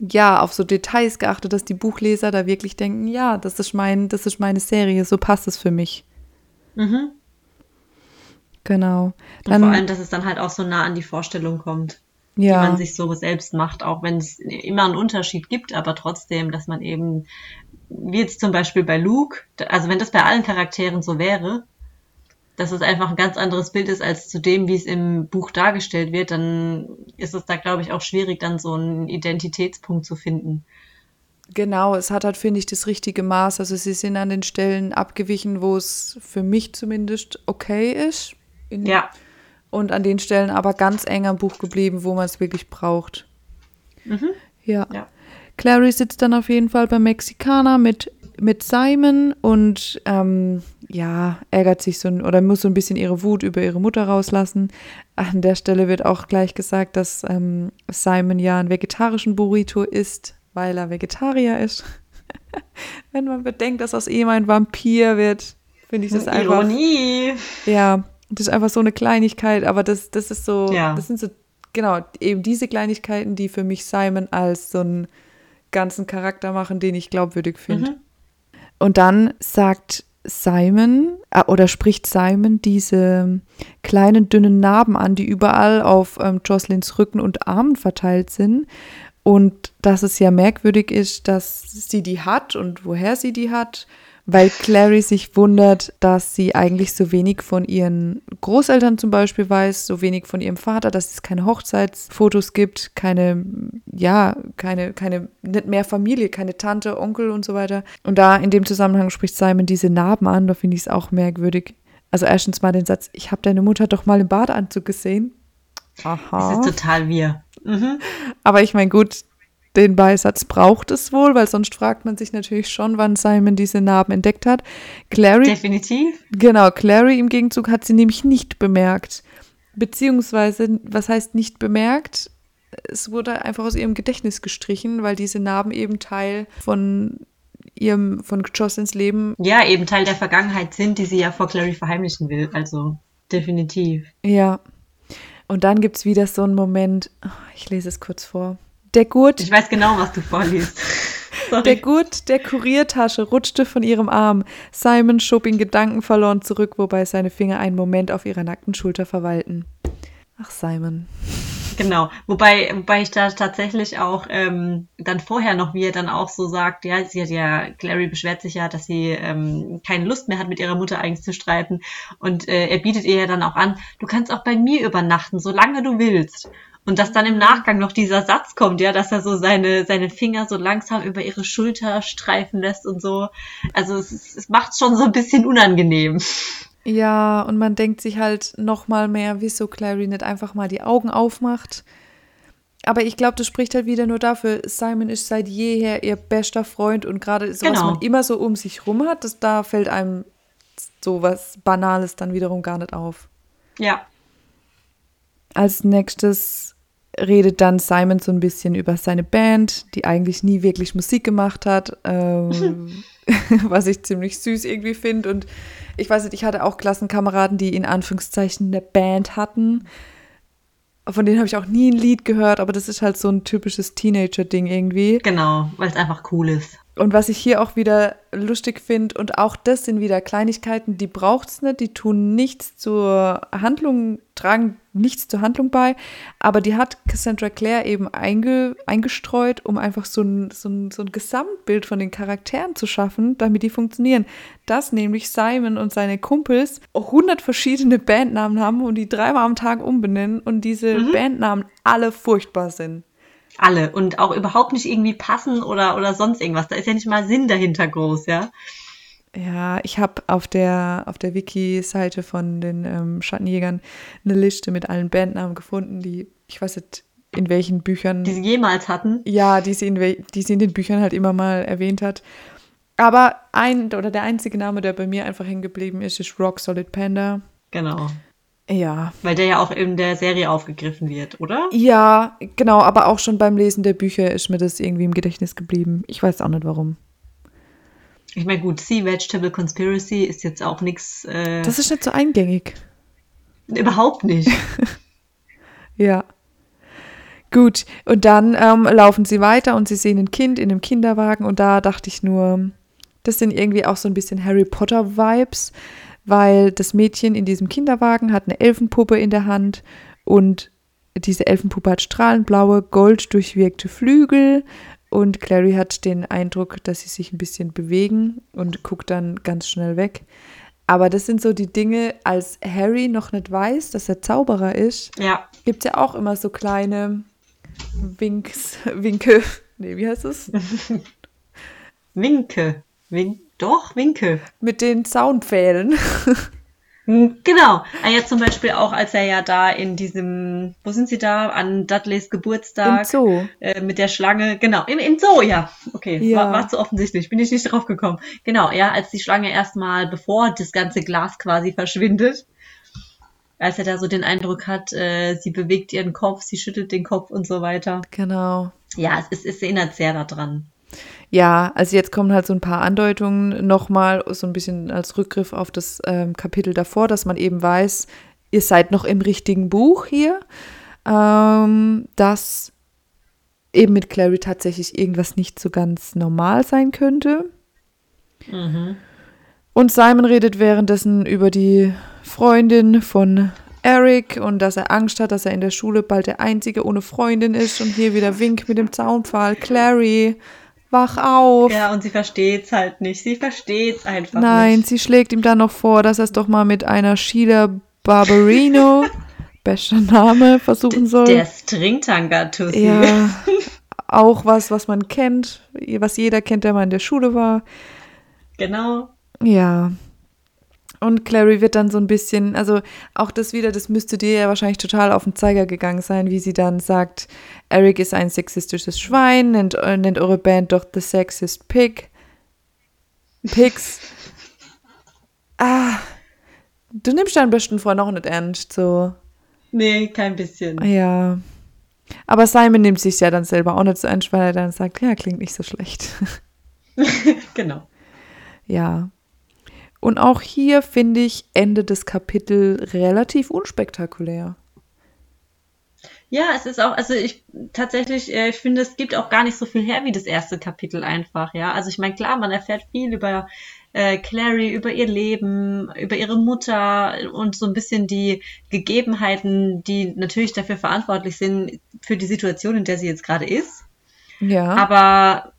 ja, auf so Details geachtet, dass die Buchleser da wirklich denken, ja, das ist mein, das ist meine Serie, so passt es für mich. Mhm. Genau. Dann, und vor allem, dass es dann halt auch so nah an die Vorstellung kommt, ja. die man sich so selbst macht, auch wenn es immer einen Unterschied gibt, aber trotzdem, dass man eben, wie jetzt zum Beispiel bei Luke, also wenn das bei allen Charakteren so wäre, dass es einfach ein ganz anderes Bild ist als zu dem, wie es im Buch dargestellt wird, dann ist es da, glaube ich, auch schwierig, dann so einen Identitätspunkt zu finden. Genau, es hat halt, finde ich, das richtige Maß. Also sie sind an den Stellen abgewichen, wo es für mich zumindest okay ist. In, ja. Und an den Stellen aber ganz eng am Buch geblieben, wo man es wirklich braucht. Mhm. Ja. ja. Clary sitzt dann auf jeden Fall beim Mexikaner mit, mit Simon und ähm, ja, ärgert sich so oder muss so ein bisschen ihre Wut über ihre Mutter rauslassen. An der Stelle wird auch gleich gesagt, dass ähm, Simon ja einen vegetarischen Burrito isst weil er Vegetarier ist. Wenn man bedenkt, dass aus ihm ein Vampir wird, finde ich das einfach. Ironie. Ja, das ist einfach so eine Kleinigkeit, aber das, das ist so, ja. das sind so, genau, eben diese Kleinigkeiten, die für mich Simon als so einen ganzen Charakter machen, den ich glaubwürdig finde. Mhm. Und dann sagt Simon äh, oder spricht Simon diese kleinen dünnen Narben an, die überall auf ähm, Jocelyns Rücken und Armen verteilt sind. Und dass es ja merkwürdig ist, dass sie die hat und woher sie die hat, weil Clary sich wundert, dass sie eigentlich so wenig von ihren Großeltern zum Beispiel weiß, so wenig von ihrem Vater, dass es keine Hochzeitsfotos gibt, keine, ja, keine, keine, nicht mehr Familie, keine Tante, Onkel und so weiter. Und da in dem Zusammenhang spricht Simon diese Narben an, da finde ich es auch merkwürdig. Also erstens mal den Satz, ich habe deine Mutter doch mal im Badeanzug gesehen. Aha. Das ist total wir. Mhm. Aber ich meine, gut, den Beisatz braucht es wohl, weil sonst fragt man sich natürlich schon, wann Simon diese Narben entdeckt hat. Clary. Definitiv. Genau, Clary im Gegenzug hat sie nämlich nicht bemerkt. Beziehungsweise, was heißt nicht bemerkt? Es wurde einfach aus ihrem Gedächtnis gestrichen, weil diese Narben eben Teil von ihrem, von Jocelyns Leben. Ja, eben Teil der Vergangenheit sind, die sie ja vor Clary verheimlichen will. Also, definitiv. Ja. Und dann gibt es wieder so einen Moment, ich lese es kurz vor. Der Gurt. Ich weiß genau, was du vorliest. Der Gurt der Kuriertasche rutschte von ihrem Arm. Simon schob ihn gedankenverloren zurück, wobei seine Finger einen Moment auf ihrer nackten Schulter verweilten. Ach, Simon. Genau, wobei, wobei ich da tatsächlich auch ähm, dann vorher noch, wie er dann auch so sagt, ja, sie hat ja, Clary beschwert sich ja, dass sie ähm, keine Lust mehr hat, mit ihrer Mutter eigentlich zu streiten. Und äh, er bietet ihr ja dann auch an, du kannst auch bei mir übernachten, solange du willst. Und dass dann im Nachgang noch dieser Satz kommt, ja, dass er so seine, seine Finger so langsam über ihre Schulter streifen lässt und so. Also es, es macht schon so ein bisschen unangenehm. Ja, und man denkt sich halt noch mal mehr, wieso Clary nicht einfach mal die Augen aufmacht. aber ich glaube, das spricht halt wieder nur dafür, Simon ist seit jeher ihr bester Freund und gerade so, was Genau. man immer so um sich rum hat, das, da fällt einem so was Banales dann wiederum gar nicht auf. Ja. Als nächstes redet dann Simon so ein bisschen über seine Band, die eigentlich nie wirklich Musik gemacht hat, ähm, was ich ziemlich süß irgendwie finde. Und ich weiß nicht, ich hatte auch Klassenkameraden, die in Anführungszeichen eine Band hatten. Von denen habe ich auch nie ein Lied gehört, aber das ist halt so ein typisches Teenager-Ding irgendwie. Genau, weil es einfach cool ist. Und was ich hier auch wieder lustig finde, und auch das sind wieder Kleinigkeiten, die braucht es nicht, die tun nichts zur Handlung, tragen nichts zur Handlung bei, aber die hat Cassandra Clare eben einge, eingestreut, um einfach so ein, so, ein, so ein Gesamtbild von den Charakteren zu schaffen, damit die funktionieren. Dass nämlich Simon und seine Kumpels 100 verschiedene Bandnamen haben und die dreimal am Tag umbenennen und diese Bandnamen alle furchtbar sind. Alle. Und auch überhaupt nicht irgendwie passen oder, oder sonst irgendwas. Da ist ja nicht mal Sinn dahinter groß, ja. Ja, ich habe auf der, auf der Wiki-Seite von den ähm, Schattenjägern eine Liste mit allen Bandnamen gefunden, die, ich weiß nicht, in welchen Büchern, Die sie jemals hatten. ja, die sie, in, die sie in den Büchern halt immer mal erwähnt hat. Aber ein oder der einzige Name, der bei mir einfach hängen geblieben ist, ist Rock Solid Panda. Genau. Ja. Weil der ja auch in der Serie aufgegriffen wird, oder? Ja, genau, aber auch schon beim Lesen der Bücher ist mir das irgendwie im Gedächtnis geblieben. Ich weiß auch nicht warum. Ich meine, gut, Sea Vegetable Conspiracy ist jetzt auch nichts. Äh, Das ist nicht so eingängig. überhaupt nicht. Ja. Gut, und dann ähm, laufen sie weiter und sie sehen ein Kind in einem Kinderwagen und da dachte ich nur, das sind irgendwie auch so ein bisschen Harry Potter Vibes, weil das Mädchen in diesem Kinderwagen hat eine Elfenpuppe in der Hand und diese Elfenpuppe hat strahlend blaue, golddurchwirkte Flügel und Clary hat den Eindruck, dass sie sich ein bisschen bewegen und guckt dann ganz schnell weg. Aber das sind so die Dinge, als Harry noch nicht weiß, dass er Zauberer ist, ja. gibt es ja auch immer so kleine Winks, Winke. Nee, wie heißt es? Winke. Win Doch, Winke. Mit den Zaunpfählen. Hm, Genau. Ah, ja, zum Beispiel auch, als er ja da in diesem, wo sind sie da? An Dudleys Geburtstag. Im Zoo. Äh, mit der Schlange, genau, im, im Zoo, ja. Okay, Ja. War, war zu offensichtlich, bin ich nicht drauf gekommen. Genau, ja, als die Schlange erstmal, bevor das ganze Glas quasi verschwindet, als er da so den Eindruck hat, äh, sie bewegt ihren Kopf, sie schüttelt den Kopf und so weiter. Genau. Ja, es, es, es erinnert sehr daran. Ja, also jetzt kommen halt so ein paar Andeutungen nochmal, so ein bisschen als Rückgriff auf das ähm, Kapitel davor, dass man eben weiß, ihr seid noch im richtigen Buch hier, ähm, dass eben mit Clary tatsächlich irgendwas nicht so ganz normal sein könnte. Mhm. Und Simon redet währenddessen über die Freundin von Eric und dass er Angst hat, dass er in der Schule bald der Einzige ohne Freundin ist. Und hier wieder Wink mit dem Zaunpfahl. Clary, wach auf. Ja, und sie versteht's halt nicht. Sie versteht's einfach Nein, nicht. sie schlägt ihm dann noch vor, dass er es doch mal mit einer Sheila Barbarino, bester Name, versuchen soll. Der Stringtanga-Tussi. ja, auch was, was man kennt, was jeder kennt, der mal in der Schule war. Genau. Ja. Und Clary wird dann so ein bisschen, also auch das wieder, das müsste dir ja wahrscheinlich total auf den Zeiger gegangen sein, wie sie dann sagt, Eric ist ein sexistisches Schwein, nennt, äh, nennt eure Band doch The Sexist Pig. Pigs. ah, du nimmst deinen besten Freund auch nicht ernst, so. Nee, kein bisschen. Ja. Aber Simon nimmt sich ja dann selber auch nicht so ernst, weil er dann sagt, ja, klingt nicht so schlecht. genau. Ja. Und auch hier finde ich Ende des Kapitel relativ unspektakulär. Ja, es ist auch, also ich tatsächlich, äh, ich finde, es gibt auch gar nicht so viel her wie das erste Kapitel einfach, ja. Also ich meine, klar, man erfährt viel über äh, Clary, über ihr Leben, über ihre Mutter und so ein bisschen die Gegebenheiten, die natürlich dafür verantwortlich sind, für die Situation, in der sie jetzt gerade ist. Ja. Aber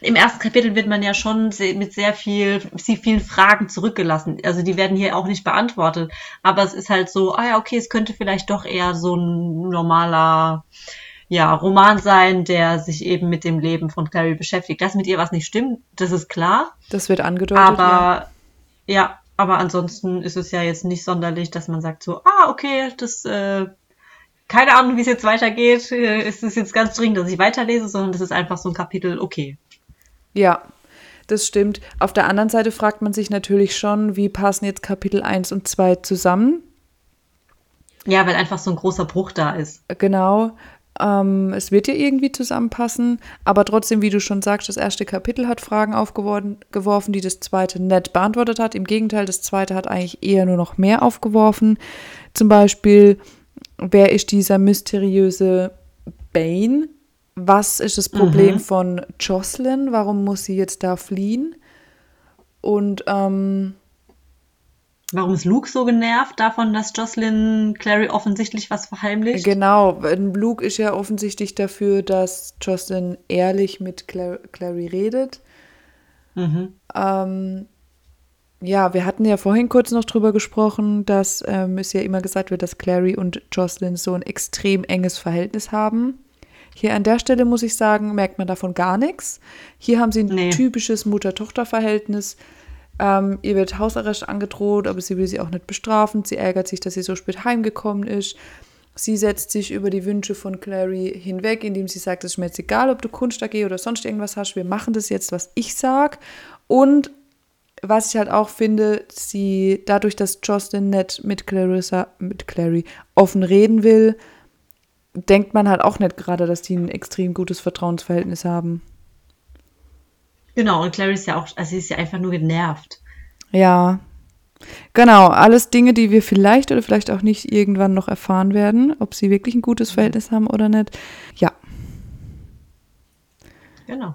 im ersten Kapitel wird man ja schon mit sehr viel, sehr vielen Fragen zurückgelassen. Also die werden hier auch nicht beantwortet. Aber es ist halt so, ah ja, okay, es könnte vielleicht doch eher so ein normaler, ja, Roman sein, der sich eben mit dem Leben von Clary beschäftigt. Dass mit ihr was nicht stimmt, das ist klar. das wird angedeutet. Aber ja. ja. aber ansonsten ist es ja jetzt nicht sonderlich, dass man sagt so, ah, okay, das äh, keine Ahnung, wie es jetzt weitergeht. Äh, ist es jetzt ganz dringend, dass ich weiterlese, sondern das ist einfach so ein Kapitel, okay. Ja, das stimmt. Auf der anderen Seite fragt man sich natürlich schon, wie passen jetzt Kapitel 1 und 2 zusammen? Ja, weil einfach so ein großer Bruch da ist. Genau. Ähm, es wird ja irgendwie zusammenpassen, aber trotzdem, wie du schon sagst, das erste Kapitel hat Fragen aufgeworfen, die das zweite nett beantwortet hat. Im Gegenteil, das zweite hat eigentlich eher nur noch mehr aufgeworfen. Zum Beispiel, wer ist dieser mysteriöse Bane? Was ist das Problem mhm. von Jocelyn? Warum muss sie jetzt da fliehen? Und ähm, Warum ist Luke so genervt davon, dass Jocelyn Clary offensichtlich was verheimlicht? Genau, Luke ist ja offensichtlich dafür, dass Jocelyn ehrlich mit Clary, Clary redet. Mhm. Ähm, ja, wir hatten ja vorhin kurz noch drüber gesprochen, dass ähm, es ja immer gesagt wird, dass Clary und Jocelyn so ein extrem enges Verhältnis haben. Hier an der Stelle muss ich sagen, merkt man davon gar nichts. Hier haben sie ein nee. typisches Mutter-Tochter-Verhältnis. Ähm, ihr wird Hausarrest angedroht, aber sie will sie auch nicht bestrafen. Sie ärgert sich, dass sie so spät heimgekommen ist. Sie setzt sich über die Wünsche von Clary hinweg, indem sie sagt, es ist mir jetzt egal, ob du Kunst AG oder sonst irgendwas hast, wir machen das jetzt, was ich sag. Und was ich halt auch finde, sie, dadurch, dass Jocelyn nicht mit Clarissa, mit Clary offen reden will, denkt man halt auch nicht gerade, dass die ein extrem gutes Vertrauensverhältnis haben. Genau, und Clary ist ja auch, also sie ist ja einfach nur genervt. Ja. Genau, alles Dinge, die wir vielleicht oder vielleicht auch nicht irgendwann noch erfahren werden, ob sie wirklich ein gutes Verhältnis haben oder nicht. Ja. Genau.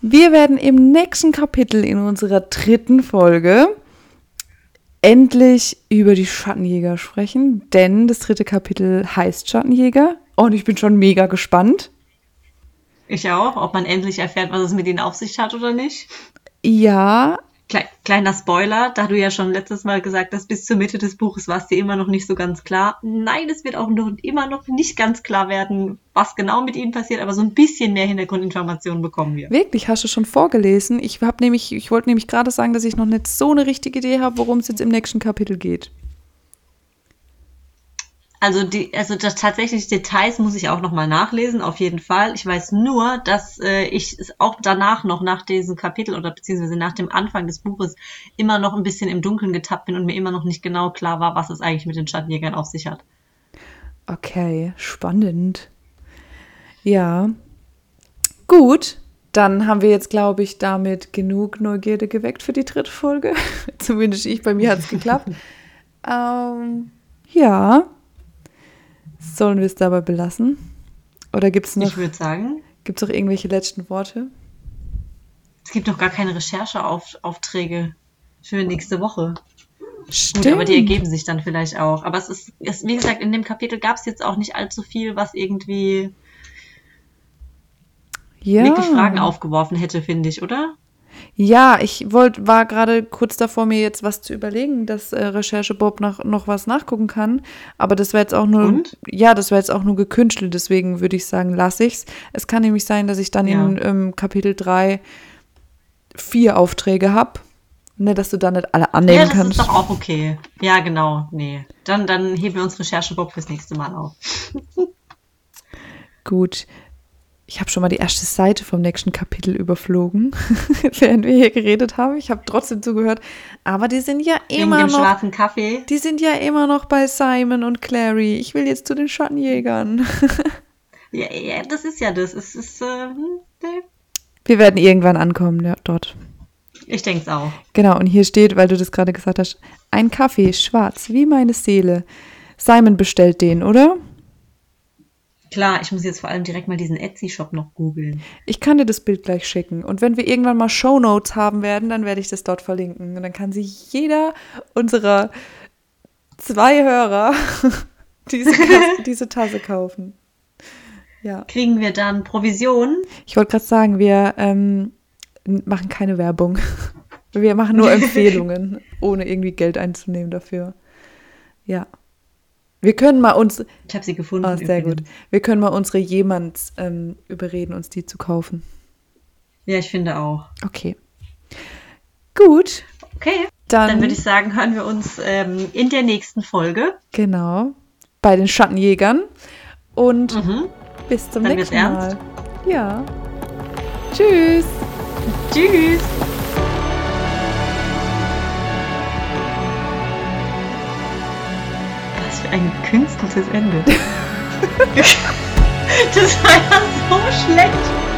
Wir werden im nächsten Kapitel in unserer dritten Folge endlich über die Schattenjäger sprechen, denn das dritte Kapitel heißt Schattenjäger und ich bin schon mega gespannt. Ich auch, ob man endlich erfährt, was es mit ihnen auf sich hat oder nicht. Ja. Kle kleiner Spoiler, da du ja schon letztes Mal gesagt hast, bis zur Mitte des Buches war es dir immer noch nicht so ganz klar. Nein, es wird auch noch immer noch nicht ganz klar werden, was genau mit ihnen passiert, aber so ein bisschen mehr Hintergrundinformationen bekommen wir. Wirklich, hast du schon vorgelesen? Ich ich wollte nämlich gerade sagen, dass ich noch nicht so eine richtige Idee habe, worum es jetzt im nächsten Kapitel geht. Also die, also das tatsächlich Details muss ich auch nochmal nachlesen, auf jeden Fall. Ich weiß nur, dass äh, ich es auch danach noch nach diesem Kapitel oder beziehungsweise nach dem Anfang des Buches immer noch ein bisschen im Dunkeln getappt bin und mir immer noch nicht genau klar war, was es eigentlich mit den Schattenjägern auf sich hat. Okay, spannend. Ja. Gut, dann haben wir jetzt, glaube ich, damit genug Neugierde geweckt für die dritte Folge. Zumindest ich, bei mir hat es geklappt. ähm, ja, Sollen wir es dabei belassen? Oder gibt es noch. Ich würde sagen. Gibt es noch irgendwelche letzten Worte? Es gibt noch gar keine Rechercheaufträge für nächste Woche. Stimmt. Gut, aber die ergeben sich dann vielleicht auch. Aber es ist, es, wie gesagt, in dem Kapitel gab es jetzt auch nicht allzu viel, was irgendwie ja. wirklich Fragen aufgeworfen hätte, finde ich, oder? Ja, ich wollt, war gerade kurz davor, mir jetzt was zu überlegen, dass äh, Recherche Bob noch, noch was nachgucken kann. Aber das wäre jetzt auch nur, Und? ja, das wäre jetzt auch nur gekünstelt, deswegen würde ich sagen, lasse ich's. Es kann nämlich sein, dass ich dann ja. in ähm, Kapitel 3 vier Aufträge habe. Ne, dass du da nicht alle annehmen kannst. Ja, das kannst. ist doch auch okay. Ja, genau. Nee. Dann, dann heben wir uns Recherche Bob fürs nächste Mal auf. Gut ich habe schon mal die erste Seite vom nächsten Kapitel überflogen, während wir hier geredet haben. Ich habe trotzdem zugehört. Aber die sind ja immer Wegen dem noch. schwarzen Kaffee. Die sind ja immer noch bei Simon und Clary. Ich will jetzt zu den Schattenjägern. ja, ja, das ist ja das. Es ist. Äh. Wir werden irgendwann ankommen ja, dort. Ich denke es auch. Genau, und hier steht, weil du das gerade gesagt hast, ein Kaffee, schwarz, wie meine Seele. Simon bestellt den, oder? Klar, ich muss jetzt vor allem direkt mal diesen Etsy-Shop noch googeln. Ich kann dir das Bild gleich schicken. Und wenn wir irgendwann mal Shownotes haben werden, dann werde ich das dort verlinken. Und dann kann sich jeder unserer zwei Hörer diese, diese Tasse kaufen. Ja. Kriegen wir dann Provision? Ich wollte gerade sagen, wir ähm, machen keine Werbung. Wir machen nur Empfehlungen, ohne irgendwie Geld einzunehmen dafür. Ja. Wir können mal uns. Ich habe sie gefunden. Oh, sehr gut. Wir können mal unsere jemands ähm, überreden, uns die zu kaufen. Ja, ich finde auch. Okay. Gut. Okay. Dann, Dann würde ich sagen, hören wir uns ähm, in der nächsten Folge. Genau. bei den Schattenjägern. Und Mhm. bis zum Dann nächsten Mal. ernst. Ja. Tschüss. Tschüss. ein künstliches Ende. das war ja so schlecht.